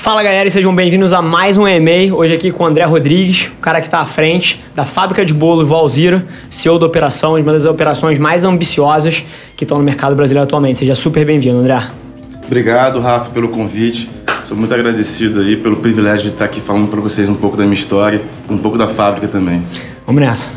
Fala galera e sejam bem-vindos a mais um EMEI. Hoje aqui com o André Rodrigues, o cara que está à frente da fábrica de bolos Valzira, CEO da operação, uma das operações mais ambiciosas que estão no mercado brasileiro atualmente. Seja super bem-vindo, André. Obrigado, Rafa, pelo convite. Sou muito agradecido aí pelo privilégio de estar aqui falando para vocês um pouco da minha história, um pouco da fábrica também. Vamos nessa.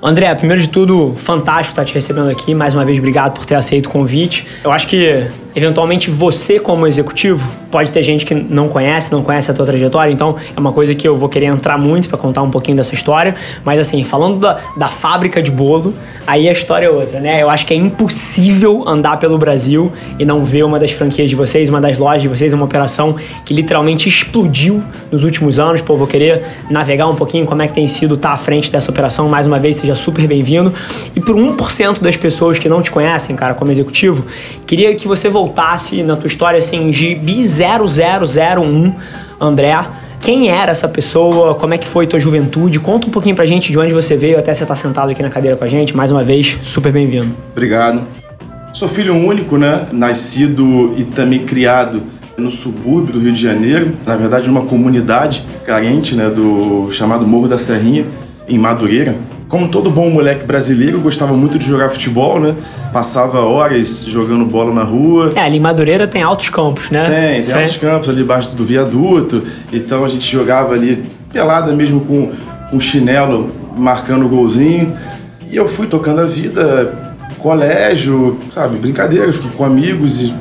André, primeiro de tudo, fantástico estar te recebendo aqui. Mais uma vez, obrigado por ter aceito o convite. Eu acho que Eventualmente você como executivo, pode ter gente que não conhece, não conhece a tua trajetória, então é uma coisa que eu vou querer entrar muito para contar um pouquinho dessa história, mas assim, falando da, da fábrica de bolo, aí a história é outra, né? Eu acho que é impossível andar pelo Brasil e não ver uma das franquias de vocês, uma das lojas de vocês, uma operação que literalmente explodiu nos últimos anos. Pô, vou querer navegar um pouquinho como é que tem sido estar à frente dessa operação. Mais uma vez, seja super bem-vindo. E por 1% das pessoas que não te conhecem, cara, como executivo, queria que você voltasse na tua história assim, GB 0001, André, quem era essa pessoa? Como é que foi tua juventude? Conta um pouquinho pra gente de onde você veio até você estar tá sentado aqui na cadeira com a gente. Mais uma vez, super bem-vindo. Obrigado. Sou filho único, né? Nascido e também criado no subúrbio do Rio de Janeiro, na verdade numa comunidade carente, né, do chamado Morro da Serrinha, em Madureira. Como todo bom moleque brasileiro, gostava muito de jogar futebol, né? Passava horas jogando bola na rua. É, ali em Madureira tem altos campos, né? Tem, tem altos campos ali embaixo do viaduto. Então a gente jogava ali pelada mesmo com, com chinelo, marcando o golzinho. E eu fui tocando a vida, colégio, sabe, brincadeiras com amigos e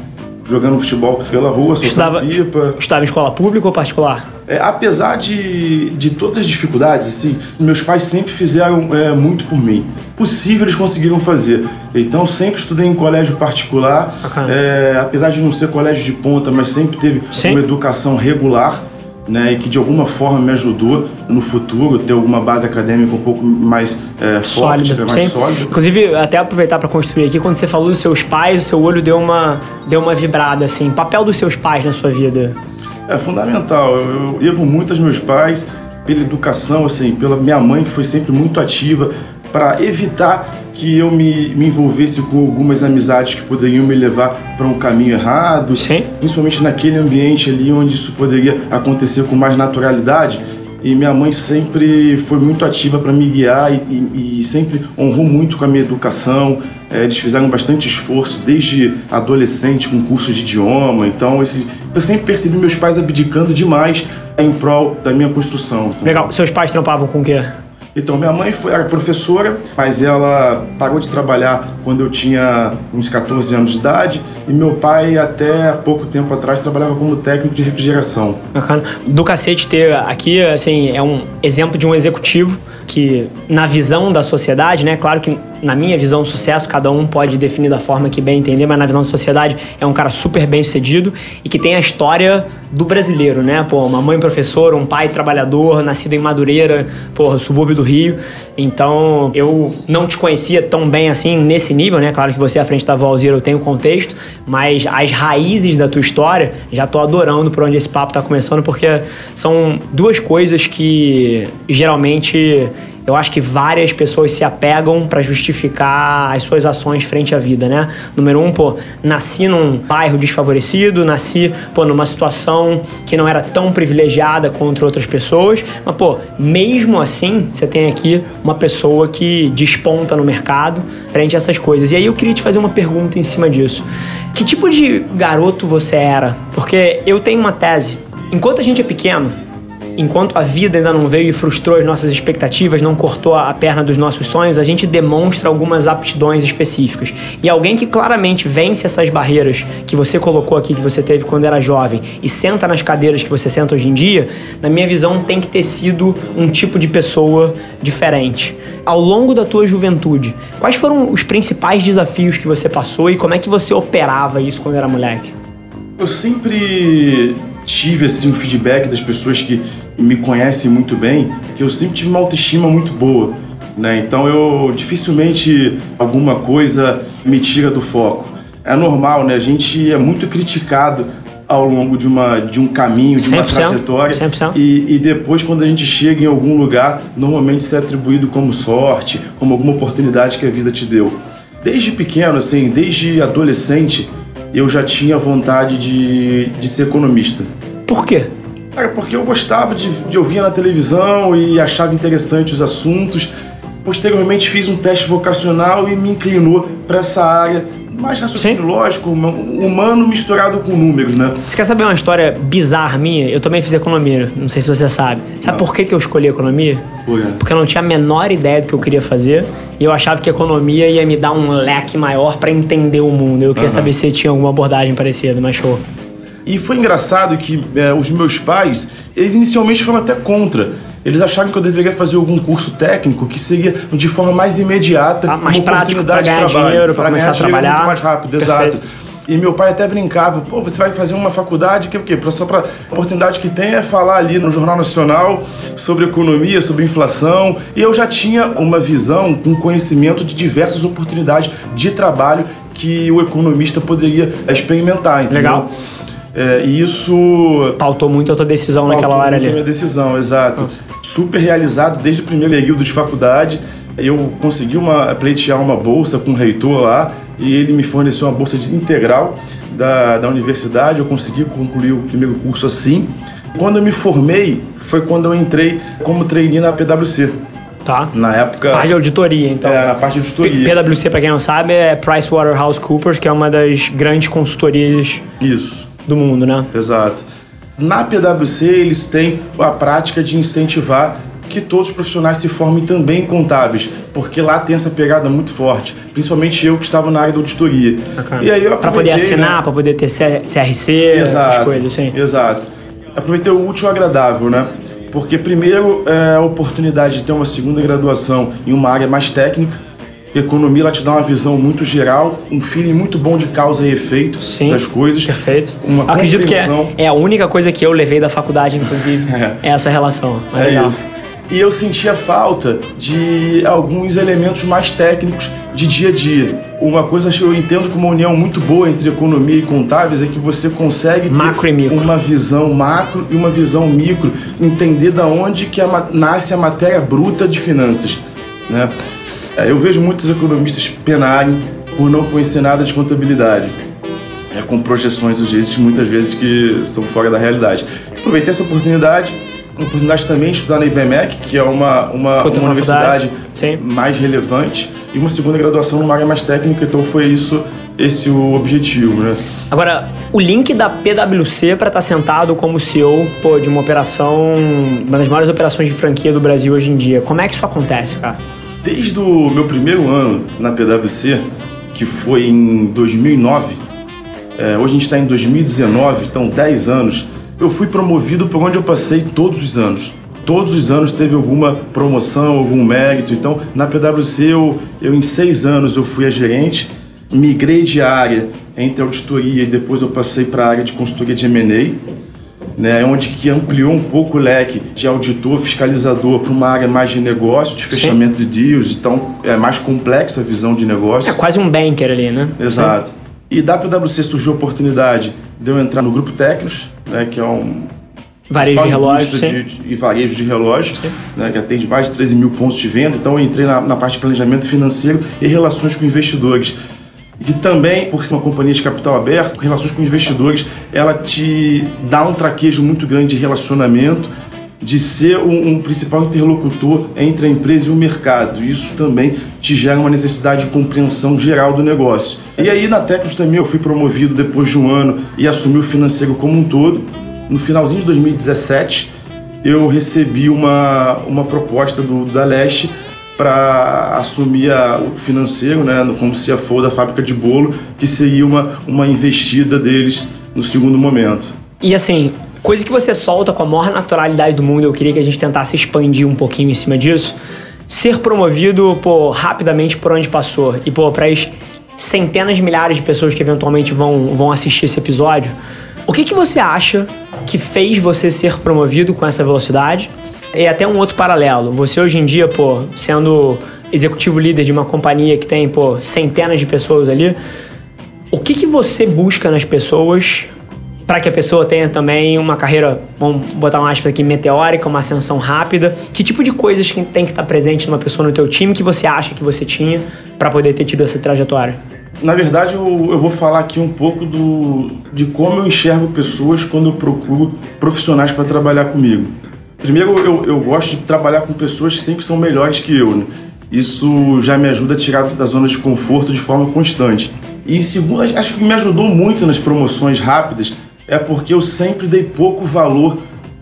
jogando futebol pela rua, soltando estava, pipa. Estava em escola pública ou particular? É, apesar de, de todas as dificuldades, assim, meus pais sempre fizeram é, muito por mim. Possível eles conseguiram fazer. Então sempre estudei em colégio particular, é, apesar de não ser colégio de ponta, mas sempre teve Sim. uma educação regular né, e que de alguma forma me ajudou no futuro ter alguma base acadêmica um pouco mais é, forte, sólida, mais sólida. Inclusive, até aproveitar para construir aqui, quando você falou dos seus pais, o seu olho deu uma, deu uma vibrada, assim. Papel dos seus pais na sua vida? É fundamental. Eu, eu devo muito aos meus pais pela educação, assim, pela minha mãe que foi sempre muito ativa para evitar que eu me, me envolvesse com algumas amizades que poderiam me levar para um caminho errado, Sim. principalmente naquele ambiente ali onde isso poderia acontecer com mais naturalidade. E minha mãe sempre foi muito ativa para me guiar e, e, e, sempre honrou muito com a minha educação. É, eles fizeram bastante esforço desde adolescente com curso de idioma. Então, esse, eu sempre percebi meus pais abdicando demais em prol da minha construção. Então, Legal. Seus pais trampavam com o quê? Então, minha mãe foi, era professora, mas ela parou de trabalhar quando eu tinha uns 14 anos de idade. E meu pai, até pouco tempo atrás, trabalhava como técnico de refrigeração. Bacana. Do cacete ter aqui, assim, é um exemplo de um executivo que, na visão da sociedade, né? Claro que na minha visão, sucesso, cada um pode definir da forma que bem entender, mas na visão da sociedade é um cara super bem sucedido e que tem a história do brasileiro, né? Pô, uma mãe professora, um pai trabalhador, nascido em Madureira, porra, subúrbio do Rio. Então, eu não te conhecia tão bem assim nesse nível, né? Claro que você à frente da Valzira eu tenho contexto, mas as raízes da tua história, já tô adorando por onde esse papo tá começando, porque são duas coisas que geralmente eu acho que várias pessoas se apegam para justificar as suas ações frente à vida, né? Número um, pô, nasci num bairro desfavorecido, nasci, pô, numa situação que não era tão privilegiada contra outras pessoas, mas, pô, mesmo assim, você tem aqui uma pessoa que desponta no mercado frente a essas coisas. E aí eu queria te fazer uma pergunta em cima disso. Que tipo de garoto você era? Porque eu tenho uma tese. Enquanto a gente é pequeno, enquanto a vida ainda não veio e frustrou as nossas expectativas, não cortou a perna dos nossos sonhos, a gente demonstra algumas aptidões específicas. E alguém que claramente vence essas barreiras que você colocou aqui, que você teve quando era jovem, e senta nas cadeiras que você senta hoje em dia, na minha visão, tem que ter sido um tipo de pessoa diferente. Ao longo da tua juventude, quais foram os principais desafios que você passou e como é que você operava isso quando era moleque? Eu sempre tive assim, um feedback das pessoas que me conhecem muito bem, que eu sempre tive uma autoestima muito boa. Né? Então eu dificilmente alguma coisa me tira do foco. É normal, né? A gente é muito criticado ao longo de, uma, de um caminho, de uma trajetória. E, e depois, quando a gente chega em algum lugar, normalmente isso é atribuído como sorte, como alguma oportunidade que a vida te deu. Desde pequeno, assim, desde adolescente, eu já tinha vontade de, de ser economista. Por quê? Cara, porque eu gostava de, de ouvir na televisão e achava interessante os assuntos. Posteriormente fiz um teste vocacional e me inclinou para essa área mais raciocínio Sim. lógico, humano misturado com números, né? Você quer saber uma história bizarra minha? Eu também fiz economia, não sei se você sabe. Sabe não. por que, que eu escolhi economia? Por Porque eu não tinha a menor ideia do que eu queria fazer e eu achava que economia ia me dar um leque maior para entender o mundo. Eu queria uhum. saber se tinha alguma abordagem parecida, mas show. E foi engraçado que é, os meus pais, eles inicialmente foram até contra eles acharam que eu deveria fazer algum curso técnico que seria de forma mais imediata, ah, mais uma prático oportunidade ganhar de trabalho, dinheiro, para ganhar dinheiro muito mais rápido, Perfeito. exato. E meu pai até brincava, pô, você vai fazer uma faculdade que o quê? Só para a oportunidade que tem é falar ali no Jornal Nacional sobre economia, sobre inflação. E eu já tinha uma visão, um conhecimento de diversas oportunidades de trabalho que o economista poderia experimentar, entendeu? Legal. É, e isso. Pautou muito a tua decisão pautou naquela área ali. a minha decisão, exato. Ah super realizado desde o primeiro período de faculdade. Eu consegui uma, pleitear uma bolsa com o reitor lá e ele me forneceu uma bolsa de integral da, da universidade. Eu consegui concluir o primeiro curso assim. Quando eu me formei, foi quando eu entrei como trainee na PwC. Tá. Na época. Parte de auditoria, então. É, na parte de auditoria. PwC, para quem não sabe, é PricewaterhouseCoopers, que é uma das grandes consultorias Isso. Do mundo, né? Exato. Na PwC, eles têm a prática de incentivar que todos os profissionais se formem também contábeis, porque lá tem essa pegada muito forte, principalmente eu que estava na área da auditoria. E aí eu Para poder assinar, né? para poder ter CRC, exato, essas coisas, sim. Exato. Aproveitei o útil e agradável, né? Porque primeiro é a oportunidade de ter uma segunda graduação em uma área mais técnica, Economia ela te dá uma visão muito geral, um feeling muito bom de causa e efeito Sim, das coisas. Perfeito. Uma Acredito que é, é, a única coisa que eu levei da faculdade, inclusive, é, é essa relação. é legal. isso. E eu sentia falta de alguns elementos mais técnicos de dia a dia. Uma coisa que eu entendo que uma união muito boa entre economia e contábeis é que você consegue macro ter uma visão macro e uma visão micro, entender da onde que a, nasce a matéria bruta de finanças, né? É, eu vejo muitos economistas penarem por não conhecer nada de contabilidade. É, com projeções, às vezes, muitas vezes que são fora da realidade. Aproveitei essa oportunidade, uma oportunidade também de estudar na IBMEC, que é uma, uma, uma universidade Sim. mais relevante, e uma segunda graduação numa área mais técnica, então foi isso esse o objetivo, né? Agora, o link da PwC para estar tá sentado como CEO pô, de uma operação, uma das maiores operações de franquia do Brasil hoje em dia, como é que isso acontece, cara? Desde o meu primeiro ano na PwC, que foi em 2009, é, hoje a gente está em 2019, então 10 anos, eu fui promovido por onde eu passei todos os anos. Todos os anos teve alguma promoção, algum mérito. Então, na PwC, eu, eu em seis anos eu fui a gerente, migrei de área entre auditoria e depois eu passei para a área de consultoria de M&A né, onde que ampliou um pouco o leque de auditor, fiscalizador para uma área mais de negócio, de fechamento Sim. de deals, então é mais complexa a visão de negócio. É quase um banker ali, né? Exato. Sim. E da PwC surgiu a oportunidade de eu entrar no Grupo Técnicos, né, que é um Varejo de relógios. De, de, e varejo de relógios, né, que atende mais de 13 mil pontos de venda. Então eu entrei na, na parte de planejamento financeiro e relações com investidores e também, por ser uma companhia de capital aberto, relações com investidores, ela te dá um traquejo muito grande de relacionamento, de ser um, um, principal interlocutor entre a empresa e o mercado. Isso também te gera uma necessidade de compreensão geral do negócio. E aí na Tecnos também eu fui promovido depois de um ano e assumi o financeiro como um todo. No finalzinho de 2017 eu recebi uma, uma proposta do, da Leste para assumir a, o financeiro, né, como CFO da fábrica de bolo, que seria uma, uma investida deles no segundo momento. E assim, coisa que você solta com a maior naturalidade do mundo, eu queria que a gente tentasse expandir um pouquinho em cima disso, ser promovido pô, rapidamente por onde passou e pô, para as centenas de milhares de pessoas que eventualmente vão, vão assistir esse episódio, o que, que você acha que fez você ser promovido com essa velocidade? E até um outro paralelo. Você hoje em dia, pô, sendo executivo líder de uma companhia que tem, pô, centenas de pessoas ali, o que, que você busca nas pessoas para que a pessoa tenha também uma carreira, vamos botar um aspas aqui, meteórica, uma ascensão rápida? Que tipo de coisas que tem que estar presente numa pessoa no teu time que você acha que você tinha para poder ter tido essa trajetória? Na verdade, eu, eu, vou falar aqui um pouco do, de como eu enxergo pessoas quando eu procuro profissionais para trabalhar comigo. Primeiro, eu, eu gosto de trabalhar com pessoas que sempre são melhores que eu. Né? Isso já me ajuda a tirar da zona de conforto de forma constante. E segundo, acho que me ajudou muito nas promoções rápidas é porque eu sempre dei pouco valor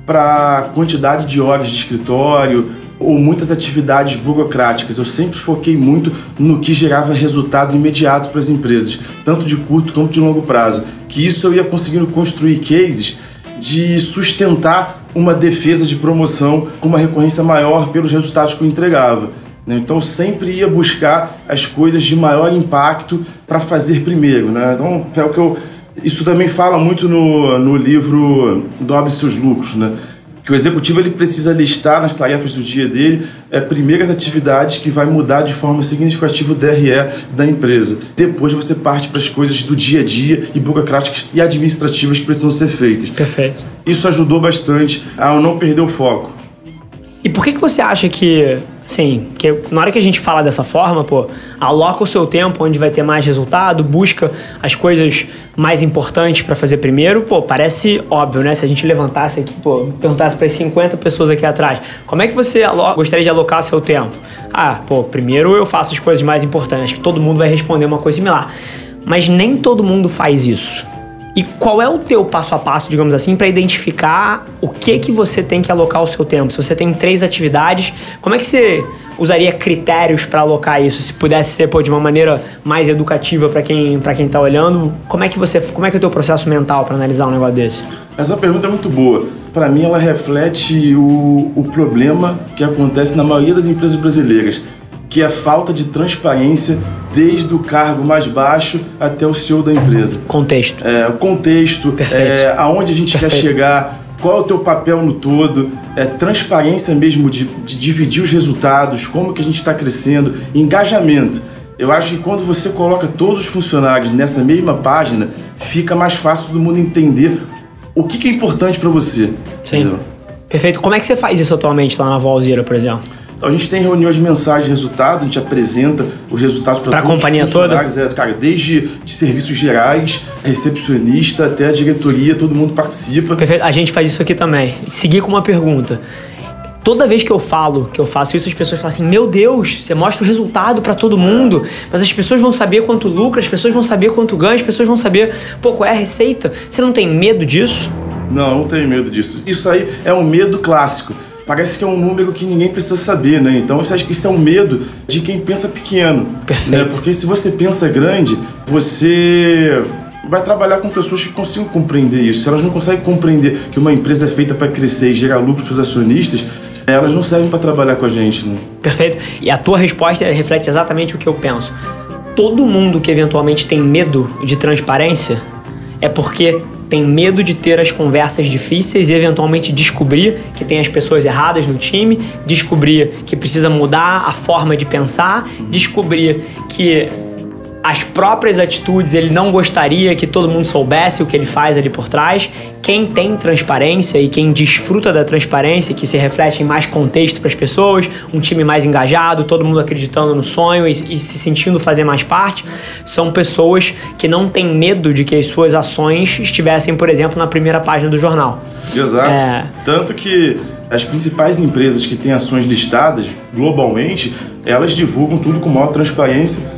para quantidade de horas de escritório ou muitas atividades burocráticas. Eu sempre foquei muito no que gerava resultado imediato para as empresas, tanto de curto quanto de longo prazo. Que isso eu ia conseguindo construir cases de sustentar uma defesa de promoção com uma recorrência maior pelos resultados que eu entregava. Né? Então sempre ia buscar as coisas de maior impacto para fazer primeiro. Né? Então é o que eu isso também fala muito no, no livro Dobre Seus Lucros, né? Que o executivo ele precisa listar nas tarefas do dia dele é, primeiras atividades que vai mudar de forma significativa o DRE da empresa. Depois você parte para as coisas do dia a dia e burocráticas e administrativas que precisam ser feitas. Perfeito. Isso ajudou bastante a não perder o foco. E por que, que você acha que Sim, que na hora que a gente fala dessa forma, pô, aloca o seu tempo onde vai ter mais resultado, busca as coisas mais importantes para fazer primeiro, pô, parece óbvio, né? Se a gente levantasse aqui, pô, perguntasse para as 50 pessoas aqui atrás, como é que você gostaria de alocar seu tempo? Ah, pô, primeiro eu faço as coisas mais importantes, que todo mundo vai responder uma coisa similar. Mas nem todo mundo faz isso. E qual é o teu passo a passo, digamos assim, para identificar o que que você tem que alocar o seu tempo? Se você tem três atividades, como é que você usaria critérios para alocar isso? Se pudesse ser pô, de uma maneira mais educativa para quem para quem tá olhando, como é que você, como é que é o teu processo mental para analisar um negócio desse? Essa pergunta é muito boa. Para mim, ela reflete o, o problema que acontece na maioria das empresas brasileiras, que é a falta de transparência desde o cargo mais baixo até o CEO da empresa. Contexto. É, o contexto, é, aonde a gente Perfeito. quer chegar, qual é o teu papel no todo, é, transparência mesmo de, de dividir os resultados, como que a gente está crescendo, engajamento. Eu acho que quando você coloca todos os funcionários nessa mesma página, fica mais fácil todo mundo entender o que, que é importante para você. Sim. Entendeu? Perfeito. Como é que você faz isso atualmente lá na Valzira, por exemplo? Então a gente tem reuniões mensais de resultado, a gente apresenta os resultados para a companhia toda. É, cara, desde de serviços gerais, recepcionista até a diretoria, todo mundo participa. Perfeito. A gente faz isso aqui também. Seguir com uma pergunta. Toda vez que eu falo que eu faço isso, as pessoas falam assim: Meu Deus, você mostra o resultado para todo mundo, mas as pessoas vão saber quanto lucra, as pessoas vão saber quanto ganha, as pessoas vão saber, pô, qual é a receita. Você não tem medo disso? Não, não tenho medo disso. Isso aí é um medo clássico parece que é um número que ninguém precisa saber, né? Então eu acho que isso é um medo de quem pensa pequeno. Né? Perfeito. Né? Porque se você pensa grande, você vai trabalhar com pessoas que consigam compreender isso. Se elas não conseguem compreender que uma empresa é feita para crescer e gerar lucro para os acionistas, elas não servem para trabalhar com a gente, né? Perfeito. E a tua resposta reflete exatamente o que eu penso. Todo mundo que eventualmente tem medo de transparência é porque tem medo de ter as conversas difíceis e eventualmente descobrir que tem as pessoas erradas no time, descobrir que precisa mudar a forma de pensar, descobrir que as próprias atitudes, ele não gostaria que todo mundo soubesse o que ele faz ali por trás. Quem tem transparência e quem desfruta da transparência, que se reflete em mais contexto para as pessoas, um time mais engajado, todo mundo acreditando no sonho e, e, se sentindo fazer mais parte, são pessoas que não têm medo de que as suas ações estivessem, por exemplo, na primeira página do jornal. Exato. É... Tanto que as principais empresas que têm ações listadas globalmente, elas divulgam tudo com maior transparência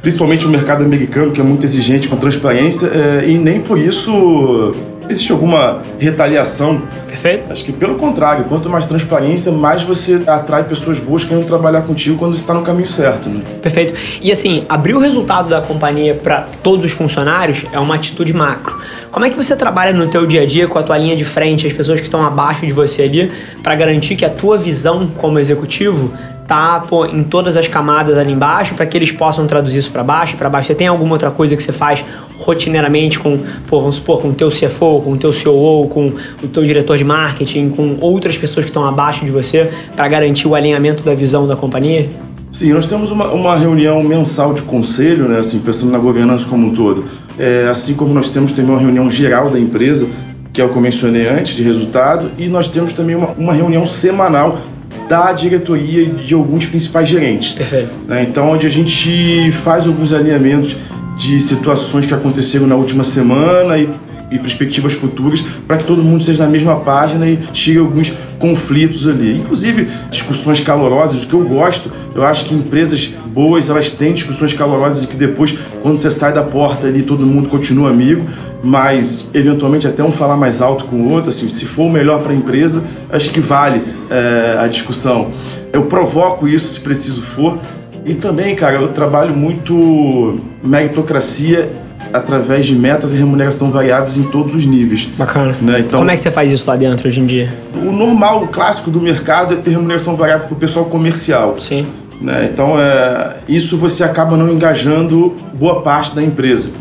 principalmente o mercado americano, que é muito exigente com transparência, é, e nem por isso existe alguma retaliação. Perfeito. Acho que pelo contrário, quanto mais transparência, mais você atrai pessoas boas que querem trabalhar contigo quando você está no caminho certo. Né? Perfeito. E assim, abrir o resultado da companhia para todos os funcionários é uma atitude macro. Como é que você trabalha no teu dia a dia com a tua linha de frente, as pessoas que estão abaixo de você ali, para garantir que a tua visão como executivo tá em todas as camadas ali embaixo para que eles possam traduzir isso para baixo para baixo. Você tem alguma outra coisa que você faz rotineiramente com, pô, vamos supor, com o teu CFO, com o teu COO, com o teu diretor de marketing, com outras pessoas que estão abaixo de você para garantir o alinhamento da visão da companhia? Sim, nós temos uma, uma reunião mensal de conselho, né, assim, pensando na governança como um todo. É, assim como nós temos também uma reunião geral da empresa, que é o que eu mencionei antes, de resultado, e nós temos também uma, uma reunião semanal da diretoria de alguns principais gerentes. Perfeito. Né? Então, onde a gente faz alguns alinhamentos de situações que aconteceram na última semana e e perspectivas futuras para que todo mundo seja na mesma página e tire alguns conflitos ali. Inclusive, discussões calorosas, o que eu gosto, eu acho que empresas boas, elas têm discussões calorosas e que depois, quando você sai da porta ali, todo mundo continua amigo, mas eventualmente até um falar mais alto com o outro, assim, se for o melhor para a empresa, acho que vale é, a discussão. Eu provoco isso se preciso for, e também, cara, eu trabalho muito meritocracia através de metas e remuneração variáveis em todos os níveis. Bacana. Né? Então, Como é que você faz isso lá dentro hoje em dia? O normal, o clássico do mercado é ter remuneração variável para o pessoal comercial. Sim. Né? Então, é, isso você acaba não engajando boa parte da empresa.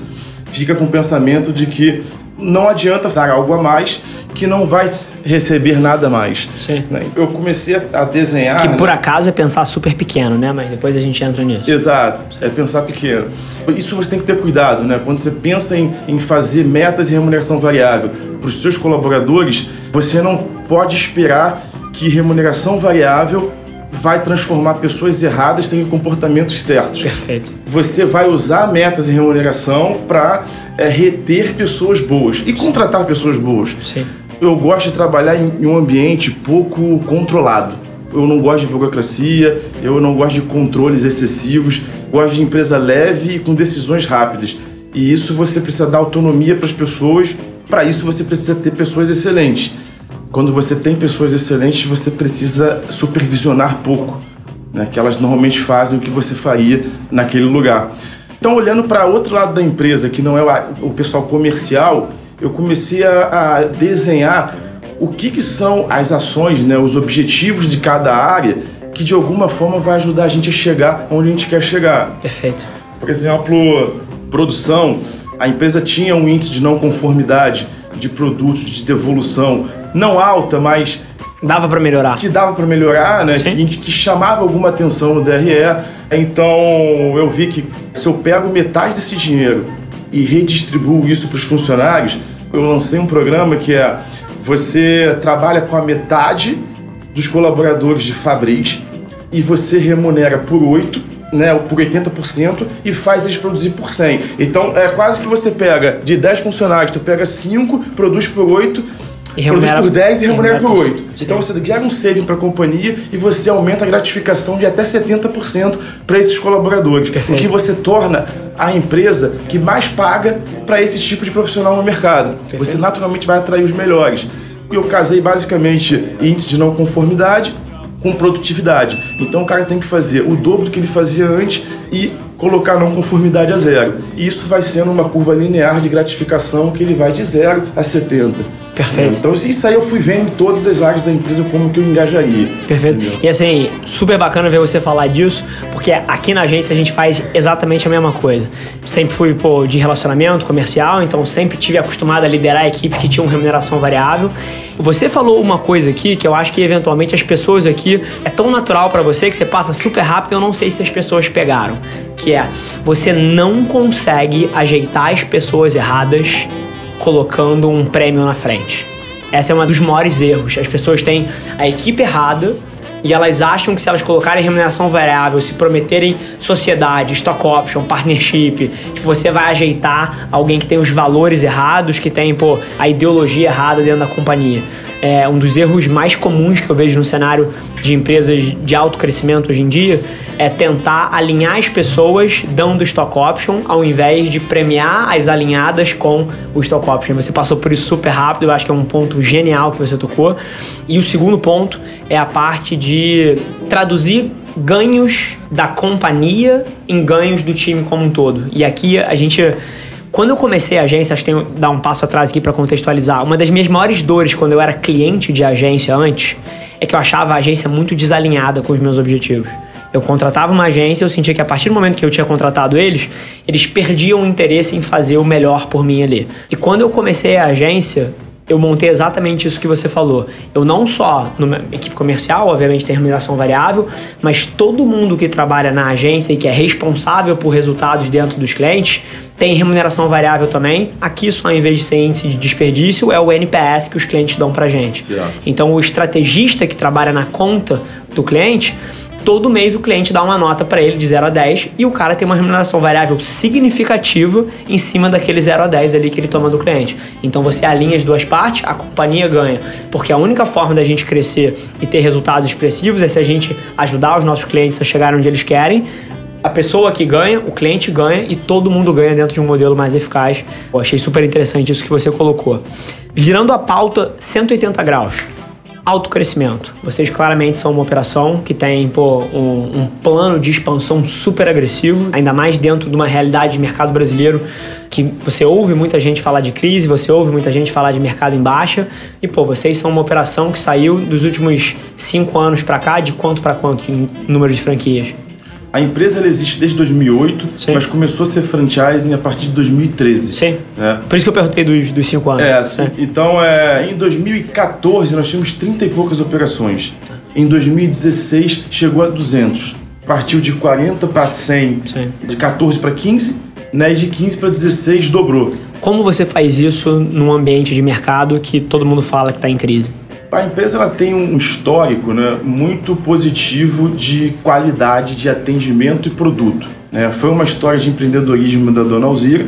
Fica com o pensamento de que não adianta dar algo a mais que não vai receber nada mais. Sim. Né? Eu comecei a desenhar. Que por né? acaso é pensar super pequeno, né? Mas depois a gente entra nisso. Exato, é pensar pequeno. Isso você tem que ter cuidado, né? Quando você pensa em, em fazer metas e remuneração variável para os seus colaboradores, você não pode esperar que remuneração variável vai transformar pessoas erradas em comportamentos certos. Perfeito. Você vai usar metas e remuneração para é, reter pessoas boas e contratar pessoas boas. Sim eu gosto de trabalhar em um ambiente pouco controlado. Eu não gosto de burocracia, eu não gosto de controles excessivos, gosto de empresa leve e com decisões rápidas. E isso você precisa dar autonomia para as pessoas, para isso você precisa ter pessoas excelentes. Quando você tem pessoas excelentes, você precisa supervisionar pouco, né? que elas normalmente fazem o que você faria naquele lugar. Então, olhando para outro lado da empresa, que não é o pessoal comercial, eu comecei a, a desenhar o que, que são as ações, né, os objetivos de cada área que de alguma forma vai ajudar a gente a chegar onde a gente quer chegar. Perfeito. Por exemplo, produção, a empresa tinha um índice de não conformidade de produtos de devolução não alta, mas dava para melhorar. Que dava para melhorar, né? Que, que, chamava alguma atenção no DRE. Então eu vi que se eu pego metade desse dinheiro e redistribuo isso para os funcionários, eu lancei um programa que é você trabalha com a metade dos colaboradores de Fabris e você remunera por 8, né, por 80% e faz eles produzir por 100. Então é quase que você pega de 10 funcionários, tu pega 5, produz por 8 produz por 10 e remunera por 8. Então você gera um saving para a companhia e você aumenta a gratificação de até 70% para esses colaboradores. Perfeito. O que você torna a empresa que mais paga para esse tipo de profissional no mercado. Perfeito. Você naturalmente vai atrair os melhores. Eu casei basicamente índice de não conformidade com produtividade. Então o cara tem que fazer o dobro do que ele fazia antes e colocar não conformidade a zero. E isso vai sendo uma curva linear de gratificação que ele vai de zero a 70. Perfeito. Então isso aí eu fui vendo em todas as áreas da empresa como que eu engajaria. Perfeito. Entendeu? E assim, super bacana ver você falar disso, porque aqui na agência a gente faz exatamente a mesma coisa. Sempre fui pô, de relacionamento comercial, então sempre tive acostumado a liderar a equipe que tinha uma remuneração variável. Você falou uma coisa aqui que eu acho que eventualmente as pessoas aqui é tão natural para você que você passa super rápido, eu não sei se as pessoas pegaram, que é você não consegue ajeitar as pessoas erradas colocando um prêmio na frente. Essa é um dos maiores erros. As pessoas têm a equipe errada e elas acham que se elas colocarem remuneração variável, se prometerem sociedade, stock option, partnership, que você vai ajeitar alguém que tem os valores errados, que tem pô, a ideologia errada dentro da companhia. É um dos erros mais comuns que eu vejo no cenário de empresas de alto crescimento hoje em dia é tentar alinhar as pessoas dando stock option ao invés de premiar as alinhadas com o stock option. Você passou por isso super rápido, eu acho que é um ponto genial que você tocou. E o segundo ponto é a parte de traduzir ganhos da companhia em ganhos do time como um todo. E aqui a gente quando eu comecei a agência, acho que tenho que dar um passo atrás aqui para contextualizar. Uma das minhas maiores dores quando eu era cliente de agência antes é que eu achava a agência muito desalinhada com os meus objetivos. Eu contratava uma agência, eu sentia que a partir do momento que eu tinha contratado eles, eles perdiam o interesse em fazer o melhor por mim ali. E quando eu comecei a agência, eu montei exatamente isso que você falou. Eu não só, numa equipe comercial, obviamente tem remuneração variável, mas todo mundo que trabalha na agência e que é responsável por resultados dentro dos clientes tem remuneração variável também. Aqui, só em vez de ser índice de desperdício, é o NPS que os clientes dão pra gente. Então, o estrategista que trabalha na conta do cliente todo mês o cliente dá uma nota para ele de 0 a 10 e o cara tem uma remuneração variável significativa em cima daquele 0 a 10 ali que ele toma do cliente. Então você alinha as duas partes, a companhia ganha. Porque a única forma da gente crescer e ter resultados expressivos é se a gente ajudar os nossos clientes a chegar onde eles querem, a pessoa que ganha, o cliente ganha e todo mundo ganha dentro de um modelo mais eficaz. Eu achei super interessante isso que você colocou. Virando a pauta 180 graus autocrescimento. Vocês claramente são uma operação que tem pô, um, um, plano de expansão super agressivo, ainda mais dentro de uma realidade de mercado brasileiro que você ouve muita gente falar de crise, você ouve muita gente falar de mercado em baixa, e pô, vocês são uma operação que saiu dos últimos cinco anos para cá de quanto para quanto em número de franquias? A empresa existe desde 2008, Sim. mas começou a ser franchising a partir de 2013. Sim. É. Por isso que eu perguntei dos, dos cinco anos. É, assim, é. então é, em 2014 nós tínhamos 30 e poucas operações. Em 2016 chegou a 200. Partiu de 40 para 100, Sim. de 14 para 15, né, e de 15 para 16 dobrou. Como você faz isso num ambiente de mercado que todo mundo fala que está em crise? A empresa ela tem um histórico né, muito positivo de qualidade de atendimento e produto. Né? Foi uma história de empreendedorismo da dona Alzira.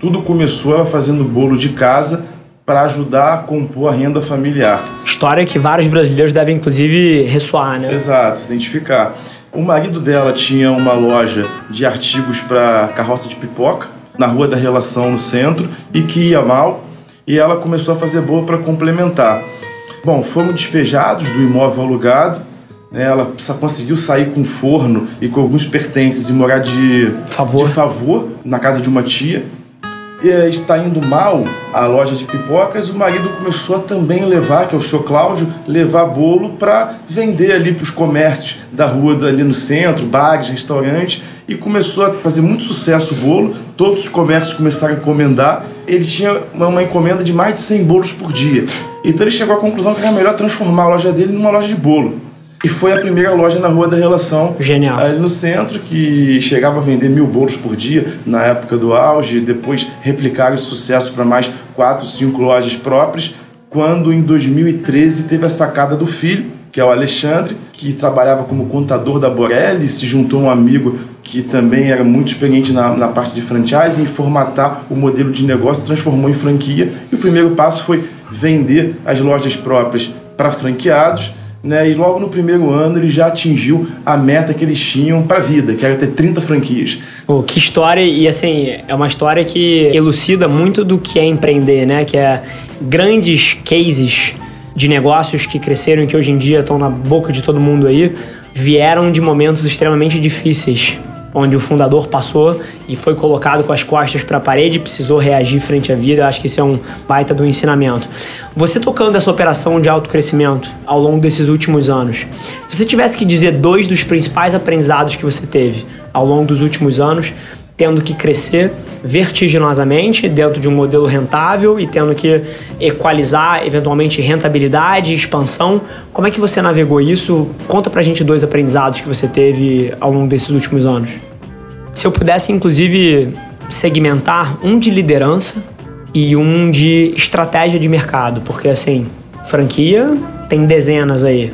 Tudo começou ela fazendo bolo de casa para ajudar a compor a renda familiar. História que vários brasileiros devem, inclusive, ressoar, né? Exato, se identificar. O marido dela tinha uma loja de artigos para carroça de pipoca na Rua da Relação, no centro, e que ia mal, e ela começou a fazer bolo para complementar. Bom, fomos despejados do imóvel alugado. Né? Ela conseguiu sair com forno e com alguns pertences e morar de favor, de favor na casa de uma tia. E eh, está indo mal a loja de pipocas, o marido começou a também levar, que é o seu Cláudio, levar bolo para vender ali para os comércios da rua ali no centro, bares, restaurantes, e começou a fazer muito sucesso o bolo. Todos os comércios começaram a encomendar. Ele tinha uma encomenda de mais de 100 bolos por dia. Então ele chegou à conclusão que era melhor transformar a loja dele numa loja de bolo. E foi a primeira loja na Rua da Relação. Genial. Ali no centro, que chegava a vender mil bolos por dia na época do auge. Depois replicaram esse sucesso para mais quatro, cinco lojas próprias. Quando em 2013 teve a sacada do filho, que é o Alexandre, que trabalhava como contador da Borelli, se juntou a um amigo que também era muito experiente na, na parte de franchise, em formatar o modelo de negócio, transformou em franquia. E o primeiro passo foi vender as lojas próprias para franqueados. Né, e logo no primeiro ano ele já atingiu a meta que eles tinham para a vida, que era ter 30 franquias. Pô, que história, e assim, é uma história que elucida muito do que é empreender, né? Que é grandes cases de negócios que cresceram e que hoje em dia estão na boca de todo mundo aí, vieram de momentos extremamente difíceis, onde o fundador passou e foi colocado com as costas para a parede e precisou reagir frente à vida. Acho que isso é um baita do ensinamento. Você tocando essa operação de autocrescimento ao longo desses últimos anos, se você tivesse que dizer dois dos principais aprendizados que você teve ao longo dos últimos anos, tendo que crescer vertiginosamente dentro de um modelo rentável e tendo que equalizar eventualmente rentabilidade e expansão. Como é que você navegou isso? Conta pra gente dois aprendizados que você teve ao longo desses últimos anos. Se eu pudesse, inclusive, segmentar um de liderança e um de estratégia de mercado, porque assim, franquia tem dezenas aí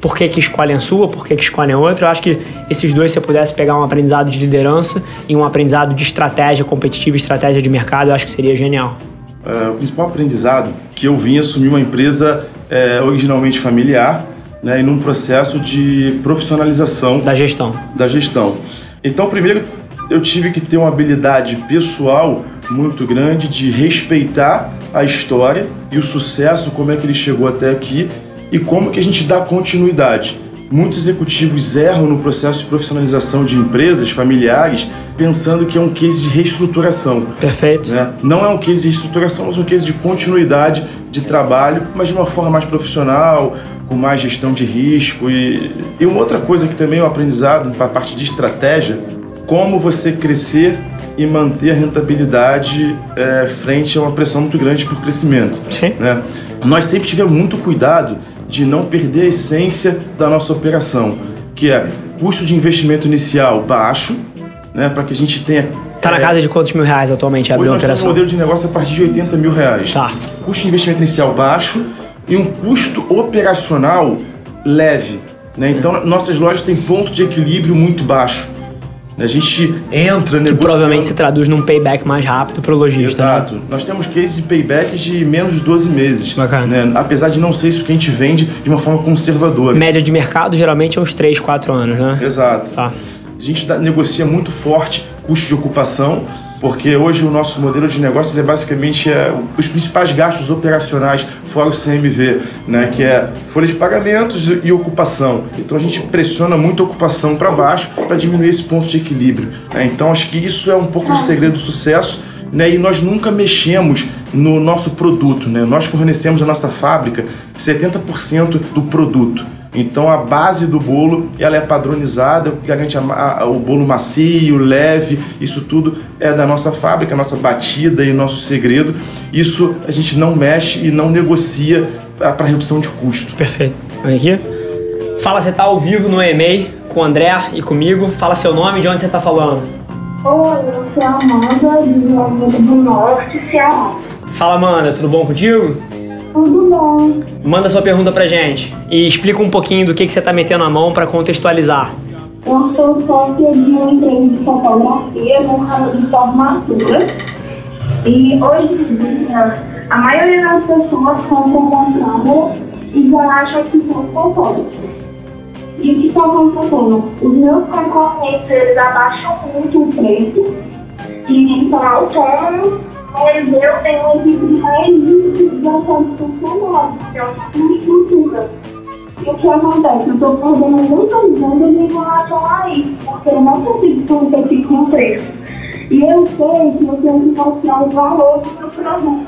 por que, que escolhem a sua, por que, que escolhem a outra. Eu acho que esses dois, se eu pudesse pegar um aprendizado de liderança e um aprendizado de estratégia competitiva estratégia de mercado, eu acho que seria genial. É, o principal aprendizado que eu vim assumir uma empresa é, originalmente familiar né, e num processo de profissionalização da gestão. Da gestão. Então, primeiro, eu tive que ter uma habilidade pessoal muito grande de respeitar a história e o sucesso, como é que ele chegou até aqui e como que a gente dá continuidade. Muitos executivos erram no processo de profissionalização de empresas familiares, pensando que é um case de reestruturação. Perfeito. Né? Não é um case de reestruturação, mas um case de continuidade de trabalho, mas de uma forma mais profissional, com mais gestão de risco. E, e uma outra coisa que também é um aprendizado para a parte de estratégia, como você crescer e manter a rentabilidade é, frente a uma pressão muito grande por crescimento. Sim. Né? Nós sempre tivemos muito cuidado de não perder a essência da nossa operação, que é custo de investimento inicial baixo, né, para que a gente tenha Tá na é, casa de quantos mil reais atualmente abrir uma operação? Hoje nós temos um modelo de negócio a partir de 80 mil reais. Tá. Custo de investimento inicial baixo e um custo operacional leve. Né? Então, nossas lojas têm ponto de equilíbrio muito baixo. A gente entra negociando... Que provavelmente se traduz num payback mais rápido para o lojista. Né? Exato. Né? Nós temos cases de payback de menos de 12 meses. Bacana. Né? Apesar de não ser isso que a gente vende de uma forma conservadora. Média de mercado geralmente é uns 3, 4 anos, né? Exato. Tá. A gente negocia muito forte custo de ocupação porque hoje o nosso modelo de negócio é basicamente é, os principais gastos operacionais fora o CMV, né, que é folha de pagamentos e ocupação. Então a gente pressiona muito a ocupação para baixo para diminuir esse ponto de equilíbrio. Né? Então acho que isso é um pouco do segredo do sucesso. Né, e nós nunca mexemos no nosso produto. Né? Nós fornecemos a nossa fábrica 70% do produto. Então a base do bolo ela é padronizada, garante a, a, o bolo macio, leve, isso tudo é da nossa fábrica, nossa batida e nosso segredo. Isso a gente não mexe e não negocia para redução de custo. Perfeito. Olha aqui. Fala, você está ao vivo no e-mail com o André e comigo. Fala seu nome e de onde você está falando. Oi, eu sou a Amanda, do do Norte, Ceará. Fala, Amanda, tudo bom contigo? Tudo bom. Manda sua pergunta pra gente e explica um pouquinho do que, que você tá metendo a mão para contextualizar. Eu sou sócia de uma empresa de fotografia no ramo de formatura. E hoje em dia, a maioria das pessoas compram uma câmera e já acham que são fotógrafos. E o que está acontecendo? Os meus concorrentes, eles abaixam muito o preço e são autônomos mas eu tenho equipe de mais de 17 funcionários, que é uma estrutura. E o que acontece? Eu estou perdendo muitas vendas em relação a isso, porque eu não consigo competir com o preço. E eu sei que eu tenho que mostrar o valor do meu produto.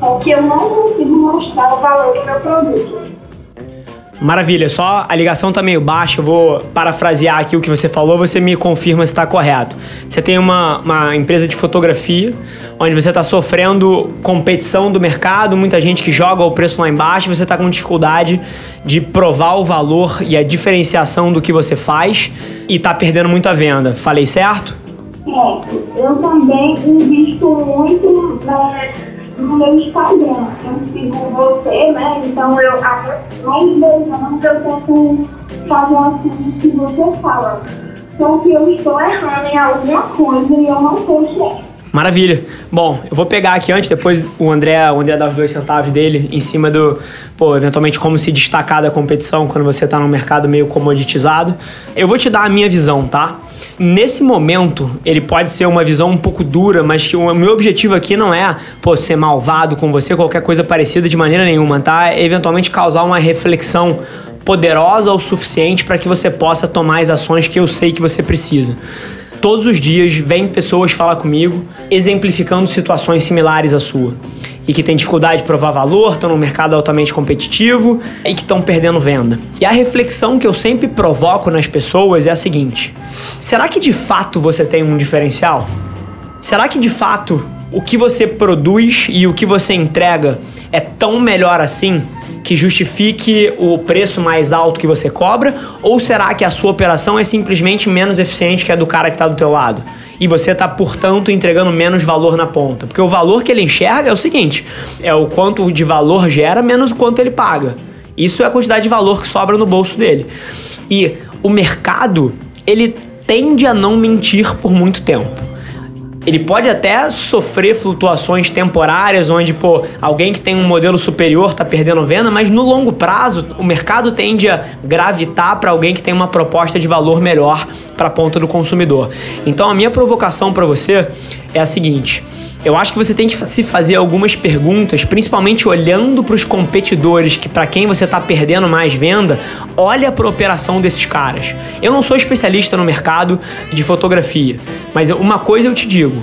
Só que eu não consigo mostrar o valor do meu produto. Maravilha, só a ligação tá meio baixa, eu vou parafrasear aqui o que você falou, você me confirma se está correto. Você tem uma, uma empresa de fotografia, onde você está sofrendo competição do mercado, muita gente que joga o preço lá embaixo, você está com dificuldade de provar o valor e a diferenciação do que você faz e está perdendo muita venda. Falei certo? Certo. Eu também invisto muito na no meu Instagram. Eu sigo você, né? Então eu há mais eu tento fazer assim que você fala. Só que eu estou errando em alguma coisa e eu não sei o que é. Maravilha. Bom, eu vou pegar aqui antes, depois o André, o André dá os dois centavos dele em cima do, pô, eventualmente como se destacar da competição quando você está num mercado meio comoditizado. Eu vou te dar a minha visão, tá? Nesse momento, ele pode ser uma visão um pouco dura, mas que o meu objetivo aqui não é, pô, ser malvado com você, qualquer coisa parecida de maneira nenhuma, tá? É eventualmente causar uma reflexão poderosa o suficiente para que você possa tomar as ações que eu sei que você precisa todos os dias vem pessoas falar comigo exemplificando situações similares à sua e que tem dificuldade de provar valor, estão num mercado altamente competitivo e que estão perdendo venda. E a reflexão que eu sempre provoco nas pessoas é a seguinte: será que de fato você tem um diferencial? Será que de fato o que você produz e o que você entrega é tão melhor assim que justifique o preço mais alto que você cobra? Ou será que a sua operação é simplesmente menos eficiente que a do cara que está do teu lado? E você está, portanto, entregando menos valor na ponta. Porque o valor que ele enxerga é o seguinte: é o quanto de valor gera menos o quanto ele paga. Isso é a quantidade de valor que sobra no bolso dele. E o mercado, ele tende a não mentir por muito tempo ele pode até sofrer flutuações temporárias, onde, pô, alguém que tem um modelo superior tá perdendo venda, mas no longo prazo o mercado tende a gravitar para alguém que tem uma proposta de valor melhor para a ponta do consumidor. Então a minha provocação para você é a seguinte: eu acho que você tem que se fazer algumas perguntas, principalmente olhando para os competidores, que para quem você está perdendo mais venda, olha para a operação desses caras. Eu não sou especialista no mercado de fotografia, mas uma coisa eu te digo: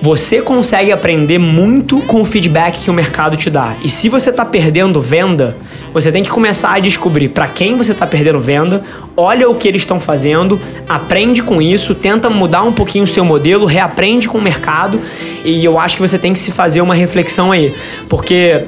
você consegue aprender muito com o feedback que o mercado te dá. E se você está perdendo venda, você tem que começar a descobrir para quem você está perdendo venda, olha o que eles estão fazendo, aprende com isso, tenta mudar um pouquinho o seu modelo, reaprende com o mercado. E eu acho que você tem que se fazer uma reflexão aí, porque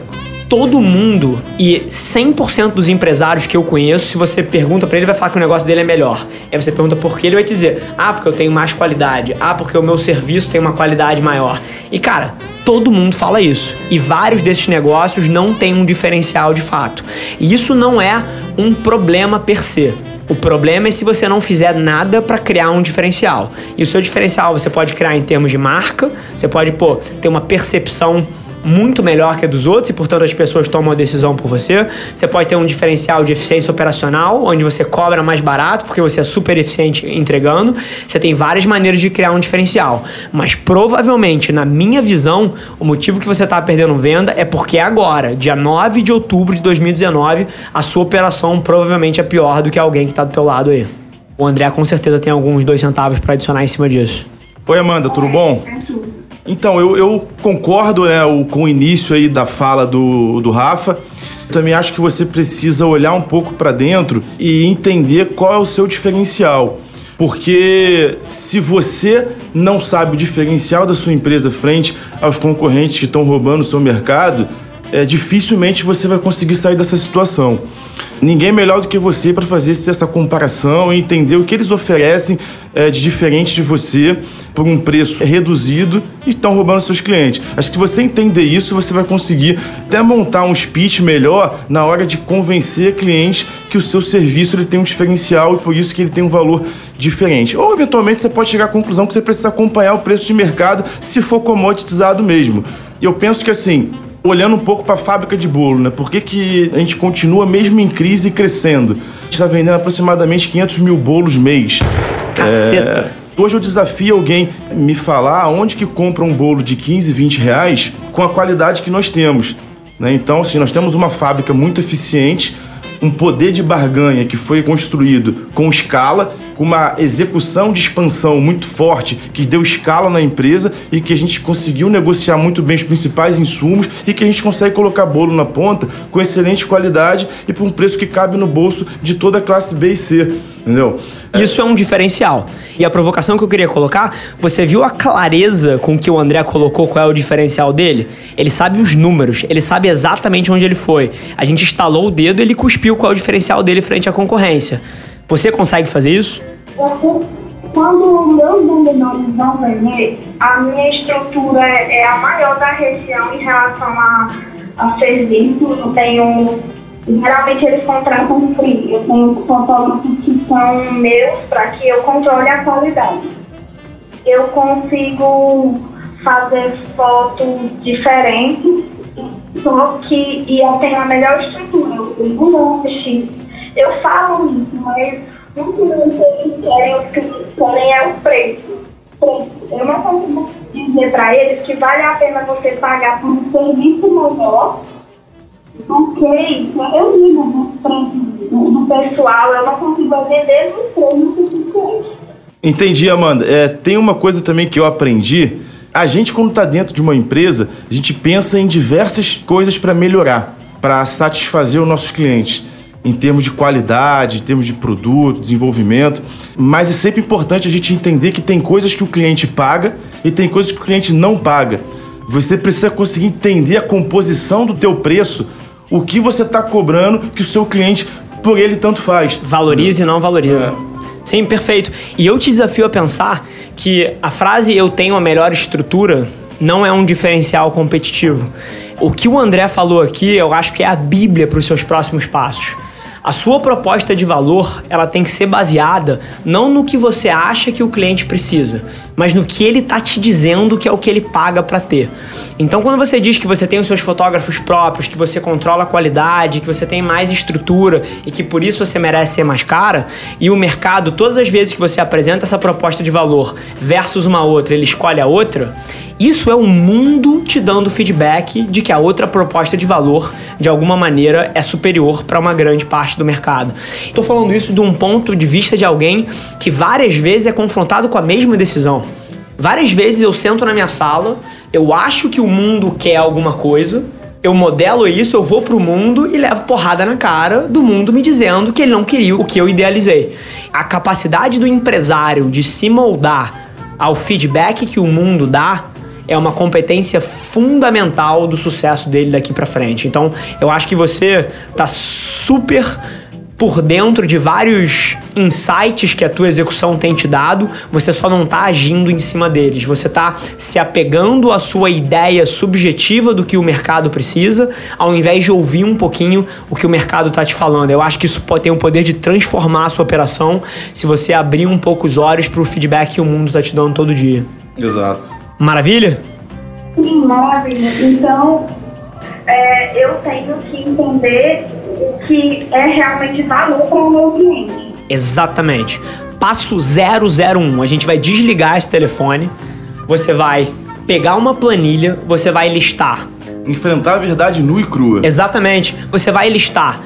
todo mundo e 100% dos empresários que eu conheço, se você pergunta para ele, vai falar que o negócio dele é melhor. Aí você pergunta por que, ele vai te dizer: "Ah, porque eu tenho mais qualidade. Ah, porque o meu serviço tem uma qualidade maior". E cara, todo mundo fala isso. E vários desses negócios não têm um diferencial de fato. E isso não é um problema per se. O problema é se você não fizer nada para criar um diferencial. E o seu diferencial você pode criar em termos de marca, você pode pô, ter uma percepção muito melhor que a dos outros e, portanto, as pessoas tomam a decisão por você. Você pode ter um diferencial de eficiência operacional, onde você cobra mais barato porque você é super eficiente entregando. Você tem várias maneiras de criar um diferencial. Mas provavelmente, na minha visão, o motivo que você está perdendo venda é porque agora, dia 9 de outubro de 2019, a sua operação provavelmente é pior do que alguém que está do teu lado aí. O André com certeza tem alguns dois centavos para adicionar em cima disso. Oi, Amanda, tudo bom? Então, eu, eu concordo né, com o início aí da fala do, do Rafa. Também acho que você precisa olhar um pouco para dentro e entender qual é o seu diferencial. Porque se você não sabe o diferencial da sua empresa frente aos concorrentes que estão roubando o seu mercado, é, dificilmente você vai conseguir sair dessa situação. Ninguém melhor do que você para fazer essa comparação e entender o que eles oferecem é, de diferente de você por um preço reduzido e estão roubando seus clientes. Acho que se você entender isso, você vai conseguir até montar um speech melhor na hora de convencer clientes que o seu serviço ele tem um diferencial e por isso que ele tem um valor diferente. Ou eventualmente você pode chegar à conclusão que você precisa acompanhar o preço de mercado se for comoditizado mesmo. E eu penso que assim, olhando um pouco para a fábrica de bolo, né? Por que, que a gente continua mesmo em crise crescendo? A gente está vendendo aproximadamente 500 mil bolos mês. Caceta. É... Hoje eu desafio alguém me falar onde que compra um bolo de 15, 20 reais com a qualidade que nós temos. Né? Então, assim, nós temos uma fábrica muito eficiente, um poder de barganha que foi construído com escala, com uma execução de expansão muito forte que deu escala na empresa e que a gente conseguiu negociar muito bem os principais insumos e que a gente consegue colocar bolo na ponta com excelente qualidade e por um preço que cabe no bolso de toda a classe B e C. Entendeu? Isso é um diferencial. E a provocação que eu queria colocar, você viu a clareza com que o André colocou qual é o diferencial dele? Ele sabe os números, ele sabe exatamente onde ele foi. A gente estalou o dedo e ele cuspiu qual é o diferencial dele frente à concorrência. Você consegue fazer isso? Quando meus vendedores vão vender, a minha estrutura é a maior da região em relação a, a serviço. Eu tenho Geralmente eles contratam free. Eu tenho fotógrafos que são meus para que eu controle a qualidade. Eu consigo fazer fotos diferentes, só que e eu tenho a melhor estrutura. Eu tenho. Eu falo isso, mas simplesmente eles querem, o que querem é o preço. Eu não consigo dizer para eles que vale a pena você pagar por um serviço melhor Ok, eu digo dos preços do pessoal, eu não consigo vender nos preços suficientes. Entendi, Amanda. É, tem uma coisa também que eu aprendi. A gente, quando está dentro de uma empresa, a gente pensa em diversas coisas para melhorar, para satisfazer os nossos clientes, em termos de qualidade, em termos de produto, desenvolvimento. Mas é sempre importante a gente entender que tem coisas que o cliente paga e tem coisas que o cliente não paga. Você precisa conseguir entender a composição do teu preço o que você está cobrando que o seu cliente, por ele, tanto faz. Valorize e não valorize. É. Sim, perfeito. E eu te desafio a pensar que a frase eu tenho a melhor estrutura não é um diferencial competitivo. O que o André falou aqui, eu acho que é a Bíblia para os seus próximos passos. A sua proposta de valor, ela tem que ser baseada não no que você acha que o cliente precisa, mas no que ele tá te dizendo que é o que ele paga para ter. Então, quando você diz que você tem os seus fotógrafos próprios, que você controla a qualidade, que você tem mais estrutura e que por isso você merece ser mais cara, e o mercado, todas as vezes que você apresenta essa proposta de valor versus uma outra, ele escolhe a outra, isso é o mundo te dando feedback de que a outra proposta de valor, de alguma maneira, é superior para uma grande parte do mercado. Estou falando isso de um ponto de vista de alguém que várias vezes é confrontado com a mesma decisão. Várias vezes eu sento na minha sala, eu acho que o mundo quer alguma coisa, eu modelo isso, eu vou pro mundo e levo porrada na cara do mundo me dizendo que ele não queria o que eu idealizei. A capacidade do empresário de se moldar ao feedback que o mundo dá é uma competência fundamental do sucesso dele daqui para frente. Então, eu acho que você tá super por dentro de vários insights que a tua execução tem te dado, você só não está agindo em cima deles. Você está se apegando à sua ideia subjetiva do que o mercado precisa, ao invés de ouvir um pouquinho o que o mercado está te falando. Eu acho que isso pode ter o poder de transformar a sua operação se você abrir um pouco os olhos para o feedback que o mundo está te dando todo dia. Exato. Maravilha? Sim, maravilha. Então, é, eu tenho que entender o que é realmente valor para o meu cliente. Exatamente. Passo 001. A gente vai desligar esse telefone. Você vai pegar uma planilha, você vai listar. Enfrentar a verdade nua e crua. Exatamente. Você vai listar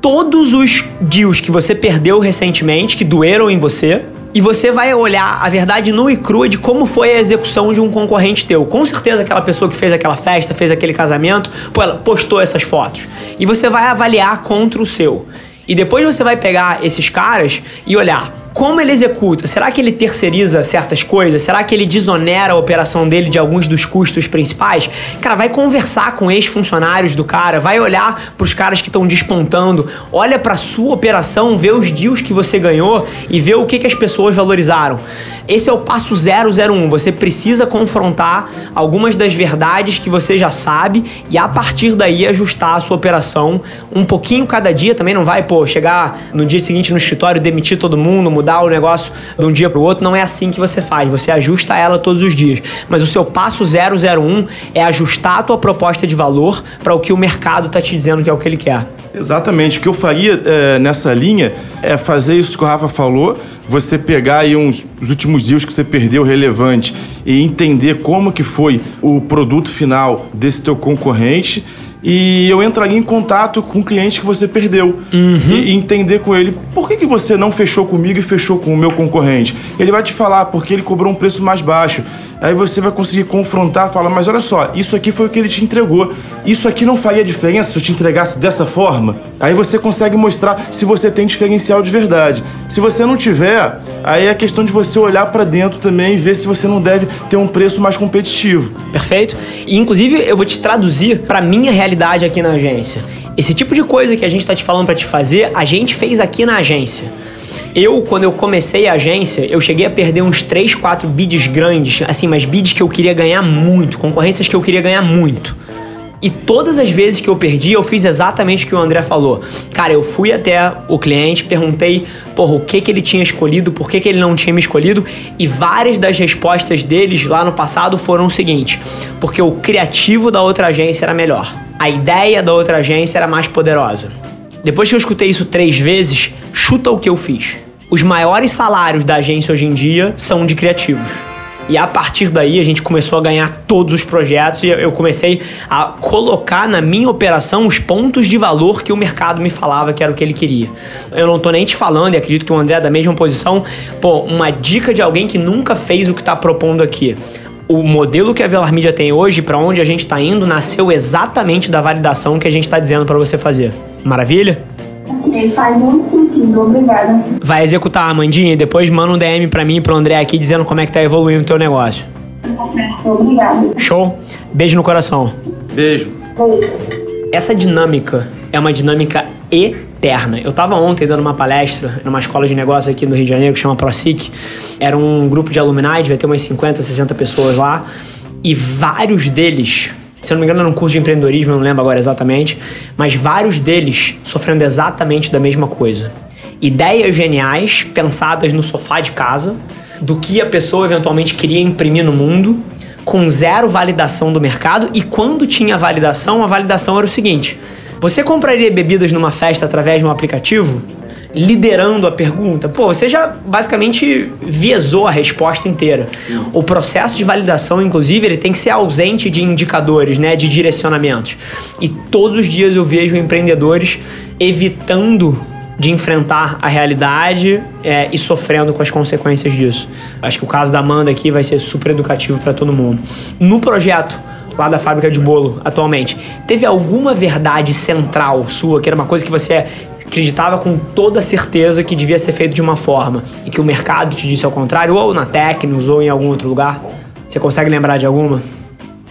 todos os deals que você perdeu recentemente, que doeram em você, e você vai olhar a verdade nua e crua de como foi a execução de um concorrente teu. Com certeza aquela pessoa que fez aquela festa, fez aquele casamento, pô, ela postou essas fotos. E você vai avaliar contra o seu. E depois você vai pegar esses caras e olhar como ele executa? Será que ele terceiriza certas coisas? Será que ele desonera a operação dele de alguns dos custos principais? Cara, vai conversar com ex-funcionários do cara, vai olhar para os caras que estão despontando, olha para sua operação, vê os deals que você ganhou e vê o que, que as pessoas valorizaram. Esse é o passo 001. Você precisa confrontar algumas das verdades que você já sabe e a partir daí ajustar a sua operação um pouquinho cada dia. Também não vai, pô, chegar no dia seguinte no escritório, demitir todo mundo, mudar mudar o negócio de um dia para o outro, não é assim que você faz. Você ajusta ela todos os dias. Mas o seu passo 001 é ajustar a tua proposta de valor para o que o mercado está te dizendo que é o que ele quer. Exatamente. O que eu faria é, nessa linha é fazer isso que o Rafa falou, você pegar aí uns, os últimos dias que você perdeu relevante e entender como que foi o produto final desse teu concorrente e eu entraria em contato com o cliente que você perdeu uhum. e, e, entender com ele por que, que você não fechou comigo e fechou com o meu concorrente. Ele vai te falar porque ele cobrou um preço mais baixo. Aí você vai conseguir confrontar, falar, mas olha só, isso aqui foi o que ele te entregou. Isso aqui não faria diferença se eu te entregasse dessa forma? Aí você consegue mostrar se você tem diferencial de verdade. Se você não tiver, aí é questão de você olhar para dentro também e ver se você não deve ter um preço mais competitivo. Perfeito. E inclusive eu vou te traduzir para minha realidade aqui na agência. Esse tipo de coisa que a gente está te falando para te fazer, a gente fez aqui na agência. Eu, quando eu comecei a agência, eu cheguei a perder uns 3, 4 bids grandes, assim, mas bids que eu queria ganhar muito, concorrências que eu queria ganhar muito. E todas as vezes que eu perdi, eu fiz exatamente o que o André falou. Cara, eu fui até o cliente, perguntei, porra, o que que ele tinha escolhido, por que que ele não tinha me escolhido, e várias das respostas deles lá no passado foram o seguinte: porque o criativo da outra agência era melhor. A ideia da outra agência era mais poderosa. Depois que eu escutei isso três vezes, chuta o que eu fiz. Os maiores salários da agência hoje em dia são de criativos. E a partir daí a gente começou a ganhar todos os projetos e eu comecei a colocar na minha operação os pontos de valor que o mercado me falava que era o que ele queria. Eu não tô nem te falando, e acredito que o André é da mesma posição, pô, uma dica de alguém que nunca fez o que tá propondo aqui o modelo que a Velar Media tem hoje, para onde a gente está indo, nasceu exatamente da validação que a gente está dizendo para você fazer. Maravilha? Ele faz muito sentido, obrigada. Vai executar, Amandinha, e depois manda um DM para mim e pro André aqui dizendo como é que tá evoluindo o teu negócio. Obrigada. Show? Beijo no coração. Beijo. Beijo. Essa dinâmica é uma dinâmica eterna. Eu estava ontem dando uma palestra numa escola de negócios aqui no Rio de Janeiro que chama ProSIC. Era um grupo de alumni, devia ter umas 50, 60 pessoas lá. E vários deles, se eu não me engano, era um curso de empreendedorismo, não lembro agora exatamente, mas vários deles sofrendo exatamente da mesma coisa. Ideias geniais pensadas no sofá de casa, do que a pessoa eventualmente queria imprimir no mundo, com zero validação do mercado, e quando tinha validação, a validação era o seguinte: você compraria bebidas numa festa através de um aplicativo? Liderando a pergunta, pô, você já basicamente viesou a resposta inteira. Sim. O processo de validação, inclusive, ele tem que ser ausente de indicadores, né, de direcionamentos. E todos os dias eu vejo empreendedores evitando de enfrentar a realidade é, e sofrendo com as consequências disso. Acho que o caso da Amanda aqui vai ser super educativo para todo mundo. No projeto lá da fábrica de bolo atualmente, teve alguma verdade central sua, que era uma coisa que você acreditava com toda certeza que devia ser feito de uma forma e que o mercado te disse ao contrário, ou na Tecnos ou em algum outro lugar? Você consegue lembrar de alguma?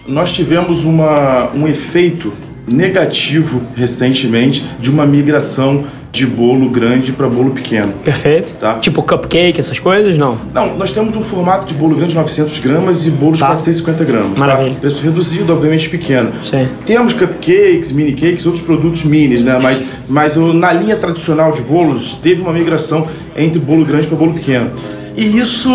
Nós tivemos uma, um efeito negativo recentemente de uma migração de bolo grande para bolo pequeno. Perfeito. Tá. Tipo cupcake, essas coisas? Não. Não, nós temos um formato de bolo grande de 900 gramas e bolo de Tá. 450 gramas. Maravilha. Tá? Preço reduzido, obviamente pequeno. Sim. Temos cupcakes, mini cakes, outros produtos minis, né? Mas, mas na linha tradicional de bolos, teve uma migração entre bolo grande para bolo pequeno. E isso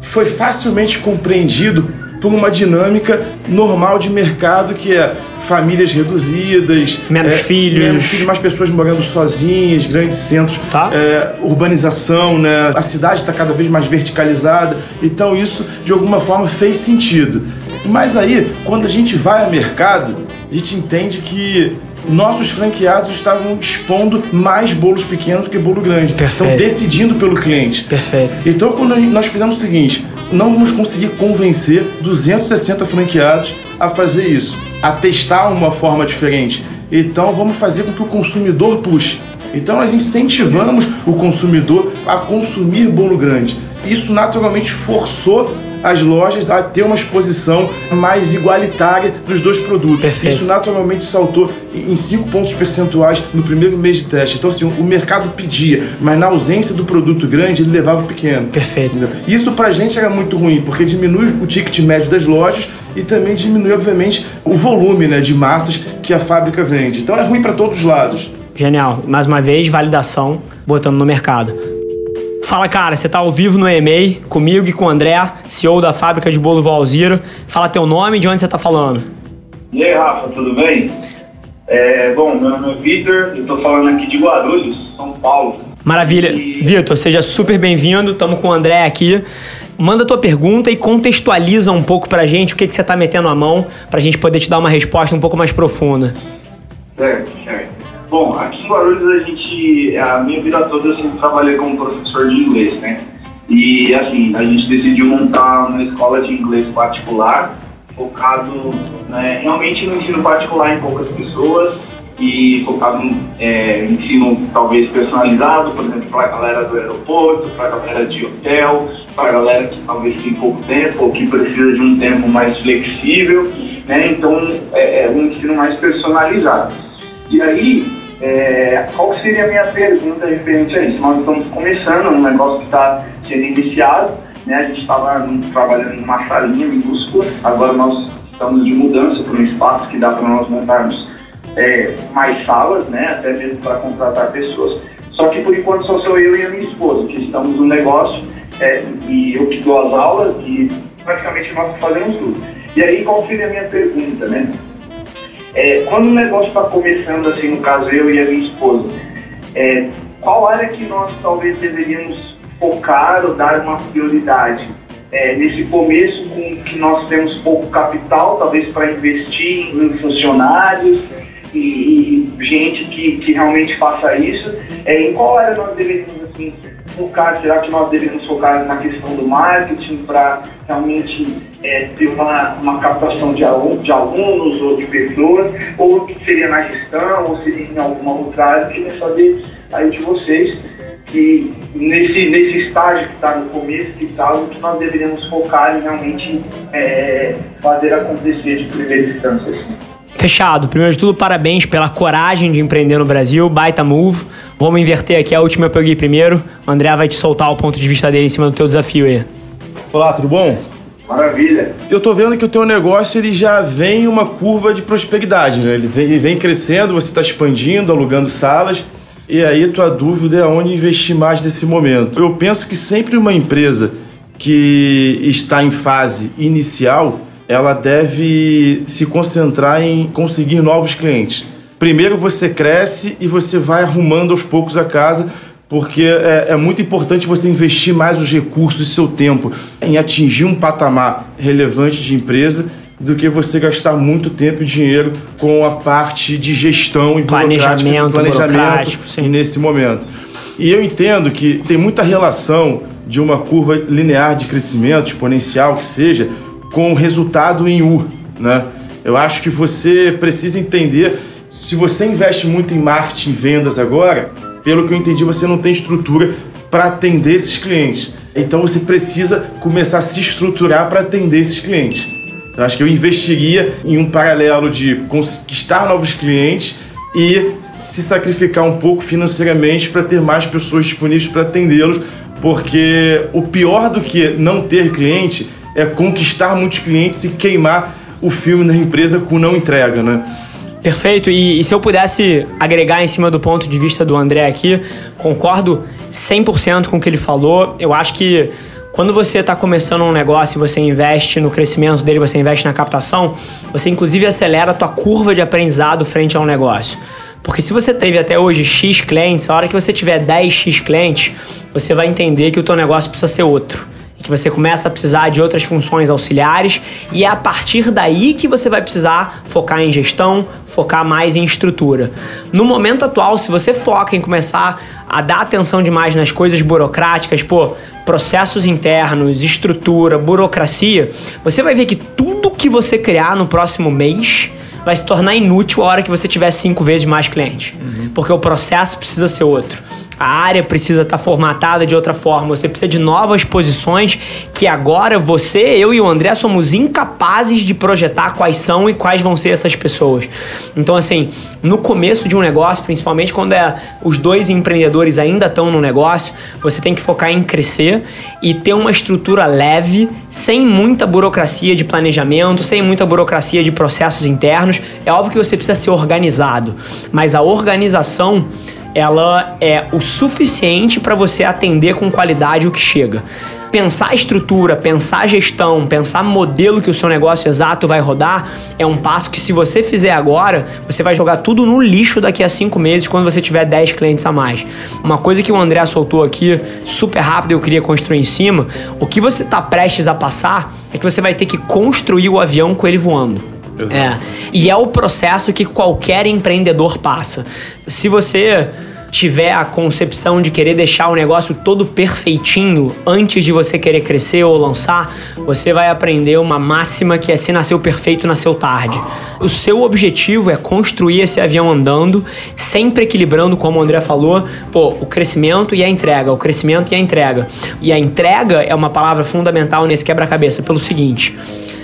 foi facilmente compreendido por uma dinâmica normal de mercado que é famílias reduzidas, Menos é, filhos. menos filhos, mais pessoas morando sozinhas, grandes centros, Tá. é, urbanização, né? A cidade está cada vez mais verticalizada, então isso de alguma forma fez sentido. Mas aí, quando a gente vai ao mercado, a gente entende que nossos franqueados estavam expondo mais bolos pequenos do que bolo grande. Perfeito. Estão decidindo pelo cliente. Perfeito. Então, quando nós fizemos o seguinte, não vamos conseguir convencer 260 franqueados a fazer isso, a testar uma forma diferente. Então, vamos fazer com que o consumidor puxe. Então, nós incentivamos o consumidor a consumir bolo grande. Isso naturalmente forçou as lojas a ter uma exposição mais igualitária dos dois produtos. Perfeito. Isso naturalmente saltou em 5 pontos percentuais no primeiro mês de teste. Então, assim, o mercado pedia, mas na ausência do produto grande, ele levava o pequeno. Perfeito. Entendeu? Isso pra gente era muito ruim, porque diminui o ticket médio das lojas e também diminui, obviamente, o volume né, de massas que a fábrica vende. Então é ruim pra todos os lados. Genial. Mais uma vez, validação botando no mercado. Fala, cara, você tá ao vivo no EMEI, comigo e com o André, CEO da fábrica de bolo Valziro. Fala teu nome e de onde você tá falando. E aí, Rafa, tudo bem? É, bom, meu nome é Vitor, eu tô falando aqui de Guarulhos, São Paulo. Maravilha. E- Vitor, seja super bem-vindo. Estamos com o André aqui. Manda tua pergunta e contextualiza um pouco pra gente o que, que você tá metendo a mão pra gente poder te dar uma resposta um pouco mais profunda. Certo, certo. Bom, aqui em Guarulhos a gente, a minha vida toda eu sempre trabalhei como professor de inglês, né? E assim, a gente decidiu montar uma escola de inglês particular, focado né, realmente no ensino particular em poucas pessoas e focado no é, ensino talvez personalizado, por exemplo, para a galera do aeroporto, para a galera de hotel, para a galera que talvez tem pouco tempo ou que precisa de um tempo mais flexível, né? Então é, é um ensino mais personalizado. E aí, é, qual seria a minha pergunta referente a isso? Nós estamos começando um negócio que está sendo iniciado, né? A gente estava trabalhando numa salinha minúscula, agora nós estamos de mudança para um espaço que dá para nós montarmos é, mais salas, né? Até mesmo para contratar pessoas. Só que por enquanto só sou eu e a minha esposa, que estamos no negócio, é, e eu que dou as aulas e praticamente nós fazemos tudo. E aí, qual seria a minha pergunta, né? É, quando o negócio está começando, assim, no caso eu e a minha esposa, é, qual área que nós talvez deveríamos focar ou dar uma prioridade? É, nesse começo, com que nós temos pouco capital, talvez para investir em funcionários e, e gente que, que realmente faça isso, é, em qual área nós deveríamos assim, focar? Será que nós deveríamos focar na questão do marketing para realmente é, ter uma, uma captação de, de alunos ou de pessoas? Ou que seria na gestão, ou seria em alguma outra área? Eu queria saber aí de vocês que nesse, nesse estágio que está no começo e tal, que nós deveríamos focar em realmente é, fazer acontecer de primeira instância. Assim. Fechado. Primeiro de tudo, parabéns pela coragem de empreender no Brasil. Baita move. Vamos inverter aqui. A última eu peguei primeiro. O André vai te soltar o ponto de vista dele em cima do teu desafio aí. Olá, tudo bom? Maravilha. Eu tô vendo que o teu negócio ele já vem uma curva de prosperidade, né? Ele vem, ele vem crescendo, você está expandindo, alugando salas. E aí tua dúvida é onde investir mais nesse momento. Eu penso que sempre uma empresa que está em fase inicial, ela deve se concentrar em conseguir novos clientes. Primeiro você cresce e você vai arrumando aos poucos a casa, porque é, é muito importante você investir mais os recursos e seu tempo em atingir um patamar relevante de empresa do que você gastar muito tempo e dinheiro com a parte de gestão e Planejamento, sim. nesse momento. E eu entendo que tem muita relação de uma curva linear de crescimento, exponencial que seja, com o resultado em U, né? Eu acho que você precisa entender, se você investe muito em marketing vendas agora, pelo que eu entendi, você não tem estrutura para atender esses clientes. Então você precisa começar a se estruturar para atender esses clientes. Então acho que eu investiria em um paralelo de conquistar novos clientes e se sacrificar um pouco financeiramente para ter mais pessoas disponíveis para atendê-los, porque o pior do que não ter cliente é conquistar muitos clientes e queimar o filme da empresa com não entrega, né? Perfeito. E, e, se eu pudesse agregar em cima do ponto de vista do André aqui, concordo 100% com o que ele falou. Eu acho que quando você está começando um negócio e você investe no crescimento dele, você investe na captação, você inclusive acelera a tua curva de aprendizado frente a um negócio. Porque se você teve até hoje X clientes, a hora que você tiver 10X clientes, você vai entender que o teu negócio precisa ser outro que você começa a precisar de outras funções auxiliares e é a partir daí que você vai precisar focar em gestão, focar mais em estrutura. No momento atual, se você foca em começar a dar atenção demais nas coisas burocráticas, pô, processos internos, estrutura, burocracia, você vai ver que tudo que você criar no próximo mês vai se tornar inútil a hora que você tiver cinco vezes mais clientes. Uhum. Porque o processo precisa ser outro a área precisa estar tá formatada de outra forma, você precisa de novas posições que agora você, eu e o André somos incapazes de projetar quais são e quais vão ser essas pessoas. Então, assim, no começo de um negócio, principalmente quando é, os dois empreendedores ainda estão no negócio, você tem que focar em crescer e ter uma estrutura leve, sem muita burocracia de planejamento, sem muita burocracia de processos internos. É óbvio que você precisa ser organizado, mas a organização ela é o suficiente para você atender com qualidade o que chega. Pensar estrutura, pensar gestão, pensar modelo que o seu negócio exato vai rodar é um passo que, se você fizer agora, você vai jogar tudo no lixo daqui a cinco meses quando você tiver 10 clientes a mais. Uma coisa que o André soltou aqui, super rápido, eu queria construir em cima: o que você está prestes a passar é que você vai ter que construir o avião com ele voando. Exato. É. E é o processo que qualquer empreendedor passa. Se você tiver a concepção de querer deixar o negócio todo perfeitinho antes de você querer crescer ou lançar, você vai aprender uma máxima que é se nasceu perfeito, nasceu tarde. O seu objetivo é construir esse avião andando, sempre equilibrando, como o André falou, pô, o crescimento e a entrega, o crescimento e a entrega. E a entrega é uma palavra fundamental nesse quebra-cabeça pelo seguinte: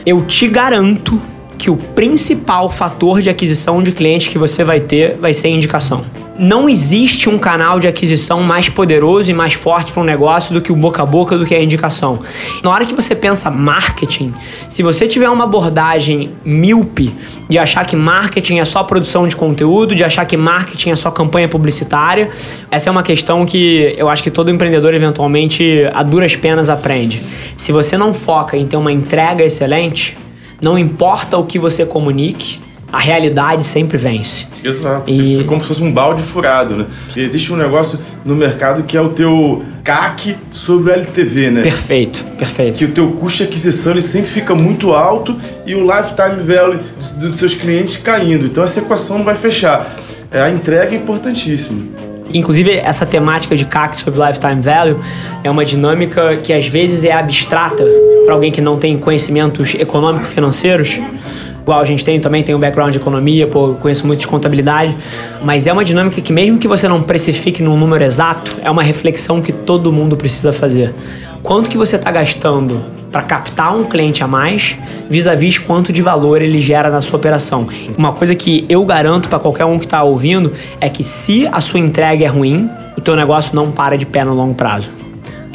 eu te garanto que o principal fator de aquisição de clientes que você vai ter vai ser indicação. Não existe um canal de aquisição mais poderoso e mais forte para um negócio do que o boca a boca, do que a indicação. Na hora que você pensa marketing, se você tiver uma abordagem míope de achar que marketing é só produção de conteúdo, de achar que marketing é só campanha publicitária, essa é uma questão que eu acho que todo empreendedor eventualmente a duras penas aprende. Se você não foca em ter uma entrega excelente, não importa o que você comunique, a realidade sempre vence. Exato. E... É como se fosse um balde furado, né? E existe um negócio no mercado que é o teu CAC sobre o LTV, né? Perfeito, perfeito. Que o teu custo de aquisição ele sempre fica muito alto e o lifetime value dos seus clientes caindo. Então essa equação não vai fechar. É, a entrega é importantíssima. Inclusive, essa temática de CAC sobre Lifetime Value é uma dinâmica que às vezes é abstrata para alguém que não tem conhecimentos econômico-financeiros. Igual a gente tem, também tem um background de economia, pô, conheço muito de contabilidade, mas é uma dinâmica que mesmo que você não precifique num número exato, é uma reflexão que todo mundo precisa fazer. Quanto que você está gastando para captar um cliente a mais, vis-a-vis -vis quanto de valor ele gera na sua operação. Uma coisa que eu garanto para qualquer um que está ouvindo é que se a sua entrega é ruim, o teu negócio não para de pé no longo prazo.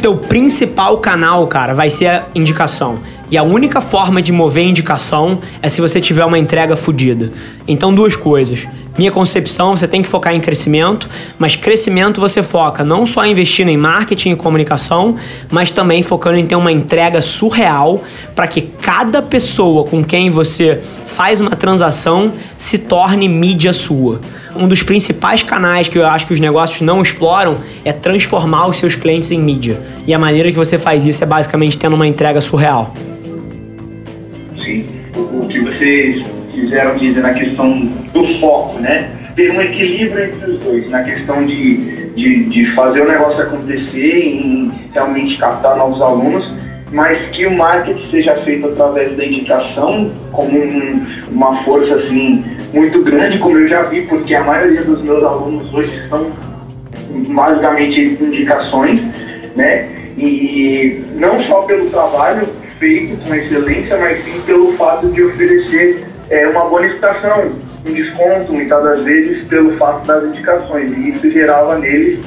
Teu principal canal, cara, vai ser a indicação. E a única forma de mover indicação é se você tiver uma entrega fodida. Então, duas coisas. Minha concepção, você tem que focar em crescimento, mas crescimento você foca não só investindo em marketing e comunicação, mas também focando em ter uma entrega surreal para que cada pessoa com quem você faz uma transação se torne mídia sua. Um dos principais canais que eu acho que os negócios não exploram é transformar os seus clientes em mídia. E a maneira que você faz isso é basicamente tendo uma entrega surreal sim, o, que vocês quiseram dizer na questão do foco, né? Ter um equilíbrio entre os dois, na questão de, de, de fazer o negócio acontecer, em realmente captar novos alunos, mas que o marketing seja feito através da indicação como um, uma força assim muito grande, como eu já vi, porque a maioria dos meus alunos hoje são basicamente indicações, né? E não só pelo trabalho feito com excelência, mas sim pelo fato de oferecer é, uma bonificação, um desconto, muitas das vezes, pelo fato das indicações. E isso gerava neles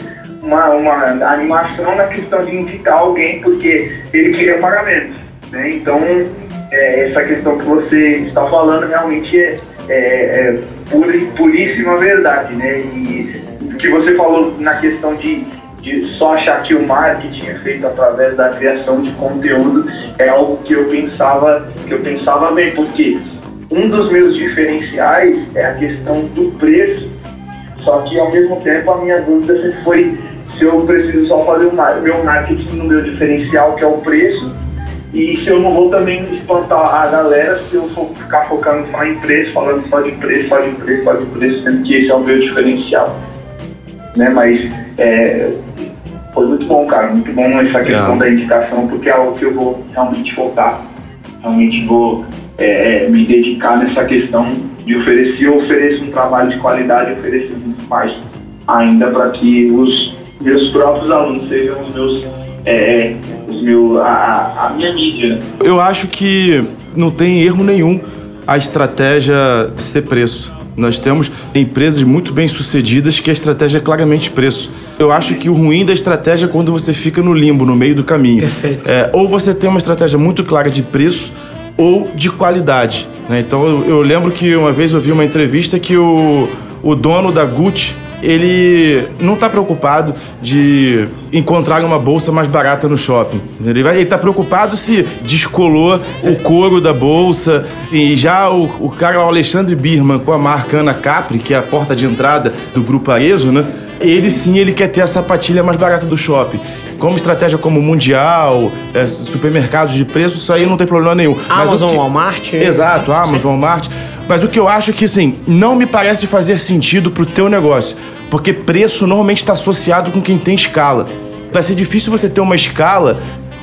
uma, uma animação na questão de indicar alguém, porque ele queria pagamento. Né? Então, é, essa questão que você está falando realmente é, é, é pura, puríssima verdade. Né? E o que você falou na questão de de só achar que o marketing é feito através da criação de conteúdo é algo que eu pensava que eu pensava bem porque um dos meus diferenciais é a questão do preço só que ao mesmo tempo a minha dúvida sempre foi se eu preciso só fazer o meu marketing no meu diferencial que é o preço e se eu não vou também espantar a galera se eu for ficar focando só em preço, falando só de preço, só de preço, só de preço, sendo que esse é o meu diferencial. Né? Mas é, foi muito bom, cara. Muito bom essa questão da indicação, porque é algo que eu vou realmente focar. Realmente vou é, é, me dedicar nessa questão de oferecer, eu ofereço um trabalho de qualidade, oferecer muito mais ainda para que os meus próprios alunos sejam os meus, é, é os meu, a, a minha mídia. Eu acho que não tem erro nenhum a estratégia ser preço. Nós temos empresas muito bem sucedidas que a estratégia é claramente preço. Eu acho que o ruim da estratégia é quando você fica no limbo, no meio do caminho. Perfeito. É, ou você tem uma estratégia muito clara de preço ou de qualidade. Né? Então eu, eu, lembro que uma vez eu vi uma entrevista que o, o dono da Gucci ele não está preocupado de encontrar uma bolsa mais barata no shopping. Ele está preocupado se descolou o couro da bolsa. E já o, o cara, o Alexandre Birman, com a marca Ana Capri, que é a porta de entrada do grupo Arezo, né? Ele sim, ele quer ter a sapatilha mais barata do shopping como estratégia como Mundial, é, supermercados de preço, isso aí não tem problema nenhum. Amazon, que... Walmart. Exato, Amazon, Sim. Walmart. Mas o que eu acho é que, assim, não me parece fazer sentido pro teu negócio. Porque preço normalmente está associado com quem tem escala. Vai ser difícil você ter uma escala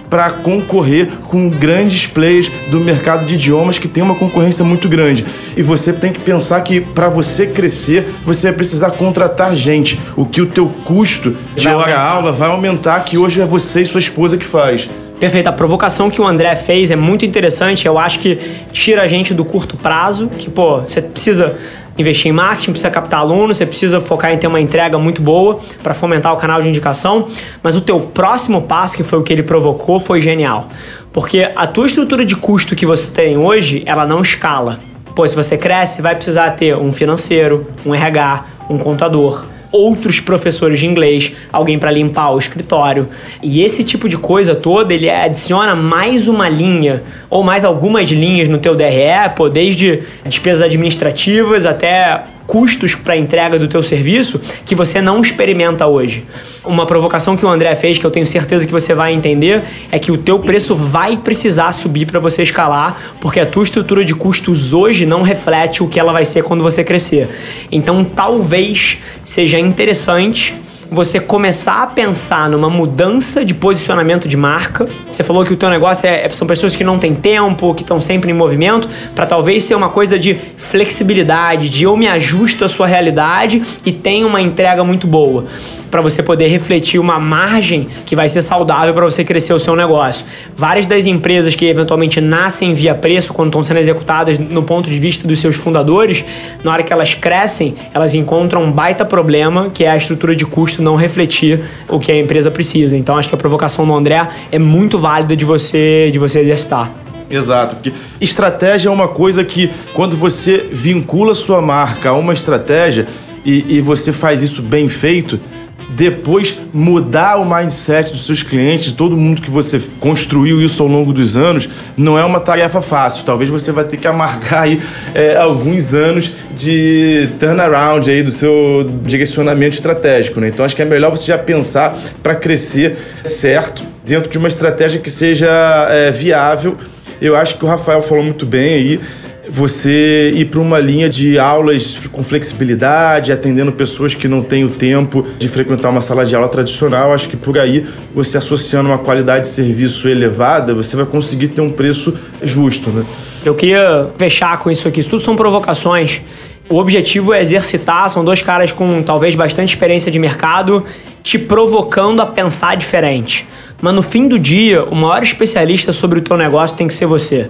para concorrer com grandes players do mercado de idiomas que tem uma concorrência muito grande. E você tem que pensar que para você crescer, você vai precisar contratar gente, o que o teu custo de hora-aula vai aumentar, que hoje é você e sua esposa que faz. Perfeito. A provocação que o André fez é muito interessante. Eu acho que tira a gente do curto prazo, que, pô, você precisa investir em marketing, precisa captar alunos, você precisa focar em ter uma entrega muito boa para fomentar o canal de indicação, mas o teu próximo passo, que foi o que ele provocou, foi genial. Porque a tua estrutura de custo que você tem hoje, ela não escala. Pô, se você cresce, vai precisar ter um financeiro, um RH, um contador outros professores de inglês, alguém para limpar o escritório. E esse tipo de coisa toda, ele adiciona mais uma linha ou mais algumas linhas no teu DRE, pô, desde despesas administrativas até custos para entrega do teu serviço que você não experimenta hoje. Uma provocação que o André fez, que eu tenho certeza que você vai entender, é que o teu preço vai precisar subir para você escalar, porque a tua estrutura de custos hoje não reflete o que ela vai ser quando você crescer. Então, talvez seja interessante você começar a pensar numa mudança de posicionamento de marca. Você falou que o teu negócio é, são pessoas que não têm tempo, que estão sempre em movimento, para talvez ser uma coisa de flexibilidade, de eu me ajusto à sua realidade e tenho uma entrega muito boa, para você poder refletir uma margem que vai ser saudável para você crescer o seu negócio. Várias das empresas que eventualmente nascem via preço quando estão sendo executadas no ponto de vista dos seus fundadores, na hora que elas crescem, elas encontram um baita problema, que é a estrutura de custo não refletir o que a empresa precisa. Então acho que a provocação do André é muito válida de você, de você exercitar. Exato, porque estratégia é uma coisa que quando você vincula sua marca a uma estratégia e, e você faz isso bem feito, depois mudar o mindset dos seus clientes, de todo mundo que você construiu isso ao longo dos anos, não é uma tarefa fácil. Talvez você vai ter que amargar aí é, alguns anos de turnaround aí do seu direcionamento estratégico, né? Então acho que é melhor você já pensar para crescer certo dentro de uma estratégia que seja é, viável. Eu acho que o Rafael falou muito bem aí você ir para uma linha de aulas com flexibilidade, atendendo pessoas que não têm o tempo de frequentar uma sala de aula tradicional. Acho que por aí, você associando uma qualidade de serviço elevada, você vai conseguir ter um preço justo. Né? Eu queria fechar com isso aqui. Isso tudo são provocações. O objetivo é exercitar, são dois caras com talvez bastante experiência de mercado, te provocando a pensar diferente. Mas no fim do dia, o maior especialista sobre o teu negócio tem que ser você.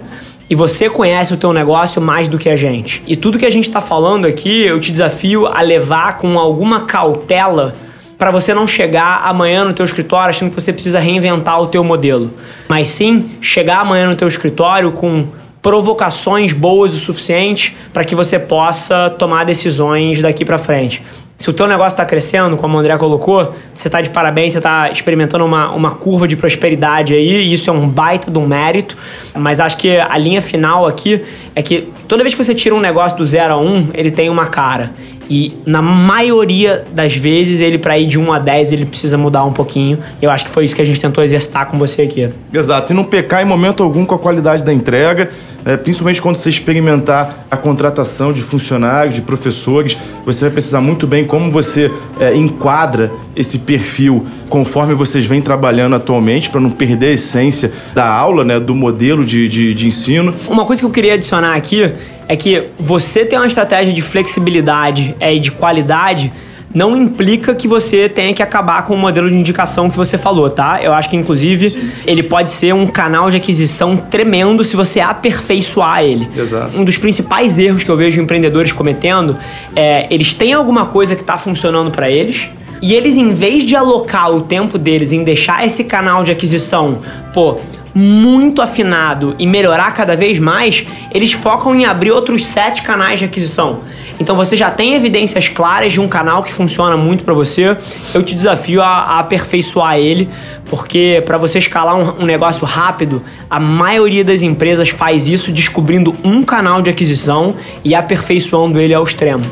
E você conhece o teu negócio mais do que a gente. E tudo que a gente está falando aqui, eu te desafio a levar com alguma cautela para você não chegar amanhã no teu escritório achando que você precisa reinventar o teu modelo, mas sim chegar amanhã no teu escritório com provocações boas o suficiente para que você possa tomar decisões daqui para frente. Se o teu negócio está crescendo, como o André colocou, você está de parabéns, você está experimentando uma, uma curva de prosperidade aí, e isso é um baita de um mérito. Mas acho que a linha final aqui é que toda vez que você tira um negócio do zero a um, ele tem uma cara. E na maioria das vezes, ele para ir de 1 a 10, ele precisa mudar um pouquinho. Eu acho que foi isso que a gente tentou exercitar com você aqui. Exato, e não pecar em momento algum com a qualidade da entrega, né? principalmente quando você experimentar a contratação de funcionários, de professores, você vai precisar muito bem como você é, enquadra esse perfil conforme vocês vêm trabalhando atualmente, para não perder a essência da aula, né, do modelo de, de, de ensino. Uma coisa que eu queria adicionar aqui é que você ter uma estratégia de flexibilidade é, e de qualidade não implica que você tenha que acabar com o modelo de indicação que você falou, tá? Eu acho que, inclusive, ele pode ser um canal de aquisição tremendo se você aperfeiçoar ele. Exato. Um dos principais erros que eu vejo empreendedores cometendo é eles têm alguma coisa que está funcionando para eles. E eles, em vez de alocar o tempo deles em deixar esse canal de aquisição, pô, muito afinado e melhorar cada vez mais, eles focam em abrir outros sete canais de aquisição. Então você já tem evidências claras de um canal que funciona muito para você. Eu te desafio a, a aperfeiçoar ele, porque para você escalar um, um, negócio rápido, a maioria das empresas faz isso descobrindo um canal de aquisição e aperfeiçoando ele ao extremo.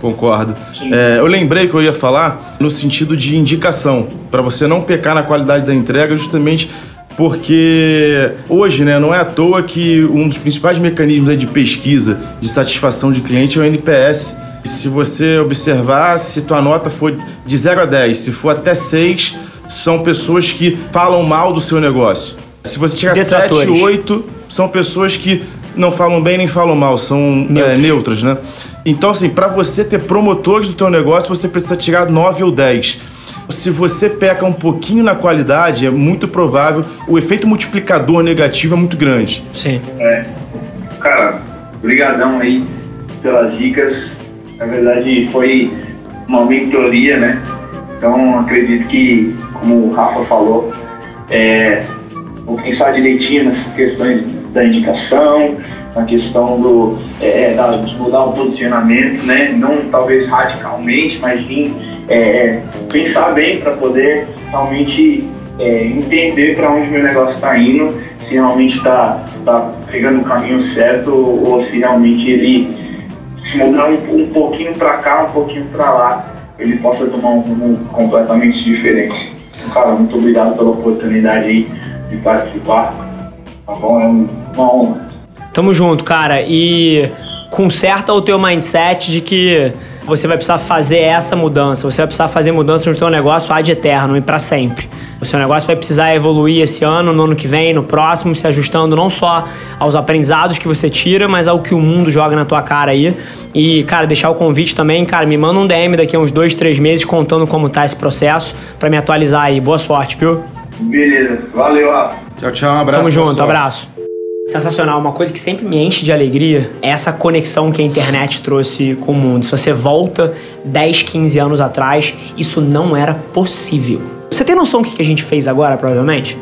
Concordo. É, eu lembrei que eu ia falar no sentido de indicação, para você não pecar na qualidade da entrega, justamente porque hoje, né, não é à toa que um dos principais mecanismos de pesquisa de satisfação de cliente é o NPS. Se você observar, se tua nota for de 0 a 10, se for até 6, são pessoas que falam mal do seu negócio. Se você tiver 7, 8, são pessoas que não falam bem nem falam mal, são é, neutras, né? Então, assim, para você ter promotores do teu negócio, você precisa tirar 9 ou 10. Se você peca um pouquinho na qualidade, é muito provável o efeito multiplicador negativo é muito grande. Sim. É. Cara, brigadão aí pelas dicas. Na verdade, foi uma mentoria, né? Então, acredito que, como o Rafa falou, é, vou pensar direitinho nessas questões da indicação, na questão do, é, é de mudar o posicionamento, né? Não talvez radicalmente, mas sim é, é pensar bem para poder realmente é, entender para onde meu negócio está indo, se realmente está tá pegando o caminho certo ou se realmente ele se mudar um, um pouquinho para cá, um pouquinho para lá, ele possa tomar um rumo completamente diferente. Cara, muito obrigado pela oportunidade aí de participar. Tá bom? É uma honra. Tamo junto, cara. E conserta o teu mindset de que você vai precisar fazer essa mudança, você vai precisar fazer mudança no seu negócio ad eterno e para sempre. O seu negócio vai precisar evoluir esse ano, no ano que vem, no próximo, se ajustando não só aos aprendizados que você tira, mas ao que o mundo joga na tua cara aí. E, cara, deixar o convite também, cara, me manda um DM daqui a uns dois, três meses contando como tá esse processo para me atualizar aí. Boa sorte, viu? Beleza, valeu, Rafa. Tchau, tchau, um abraço. Tamo junto, abraço. Sensacional. Uma coisa que sempre me enche de alegria é essa conexão que a internet trouxe com o mundo. Se você volta 10, 15 anos atrás, isso não era possível. Você tem noção do que a gente fez agora, provavelmente?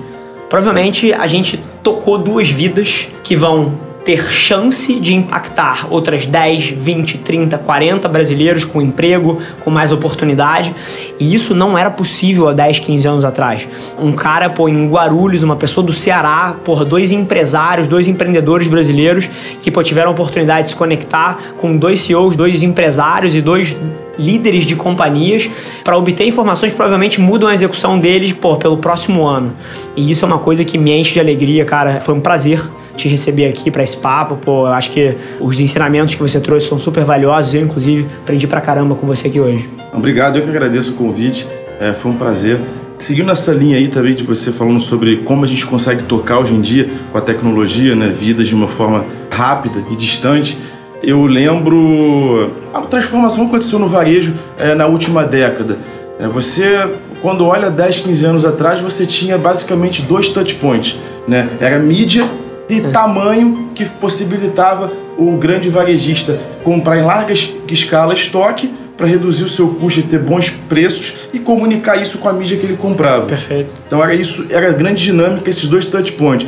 Provavelmente a gente tocou duas vidas que vão ter chance de impactar outras 10, 20, 30, 40 brasileiros com emprego, com mais oportunidade. E isso não era possível há 10, 15 anos atrás. Um cara, pô, em Guarulhos, uma pessoa do Ceará, por dois empresários, dois empreendedores brasileiros que pô, tiveram a oportunidade de se conectar com dois CEOs, dois empresários e dois líderes de companhias para obter informações que provavelmente mudam a execução deles pô, pelo próximo ano. E isso é uma coisa que me enche de alegria, cara. Foi um prazer te receber aqui para esse papo. Pô, eu acho que os ensinamentos que você trouxe são super valiosos. Eu, inclusive, aprendi pra caramba com você aqui hoje. Obrigado, eu que agradeço o convite. É, foi um prazer. Seguindo essa linha aí também de você falando sobre como a gente consegue tocar hoje em dia com a tecnologia, né, vidas de uma forma rápida e distante, eu lembro a transformação que aconteceu no varejo é, na última década. É, você quando olha 10, 15 anos atrás, você tinha basicamente dois touch points, né? Era mídia e tamanho que possibilitava o grande varejista comprar em larga escala estoque para reduzir o seu custo e ter bons preços e comunicar isso com a mídia que ele comprava. Perfeito. Então era isso, era a grande dinâmica esses dois touch points.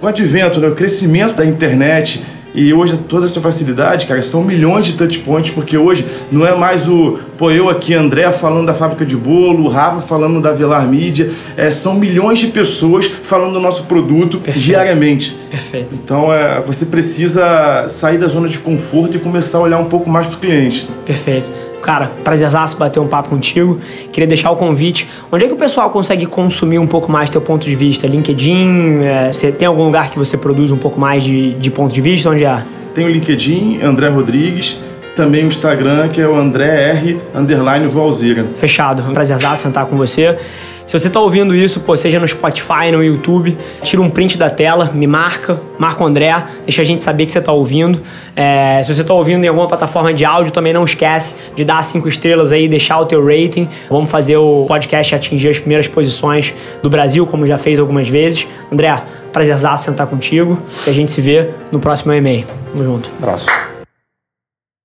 Com o advento, né, o crescimento da internet e hoje toda essa facilidade, cara, são milhões de touch points, porque hoje não é mais o, pô, eu aqui, André, falando da fábrica de bolo, o Rafa falando da Velar Mídia, é, são milhões de pessoas falando do nosso produto Perfeito. diariamente. Perfeito. Então é, você precisa sair da zona de conforto e começar a olhar um pouco mais para o cliente. Perfeito. Cara, prazerzaço bater um papo contigo. Queria deixar o convite. Onde é que o pessoal consegue consumir um pouco mais teu ponto de vista? LinkedIn? É, você tem algum lugar que você produz um pouco mais de, de ponto de vista? Onde é? Tem o LinkedIn, André Rodrigues, também o Instagram, que é o André R. Underline Valzeira. Fechado. Prazerzaço sentar com você. Se você está ouvindo isso, pô, seja no Spotify, no YouTube, tira um print da tela, me marca, marca o André, deixa a gente saber que você está ouvindo. É, se você está ouvindo em alguma plataforma de áudio, também não esquece de dar cinco estrelas aí, deixar o teu rating. Vamos fazer o podcast atingir as primeiras posições do Brasil, como já fez algumas vezes. André, prazerzaço sentar contigo e a gente se vê no próximo e-mail. Tamo junto. Abraço.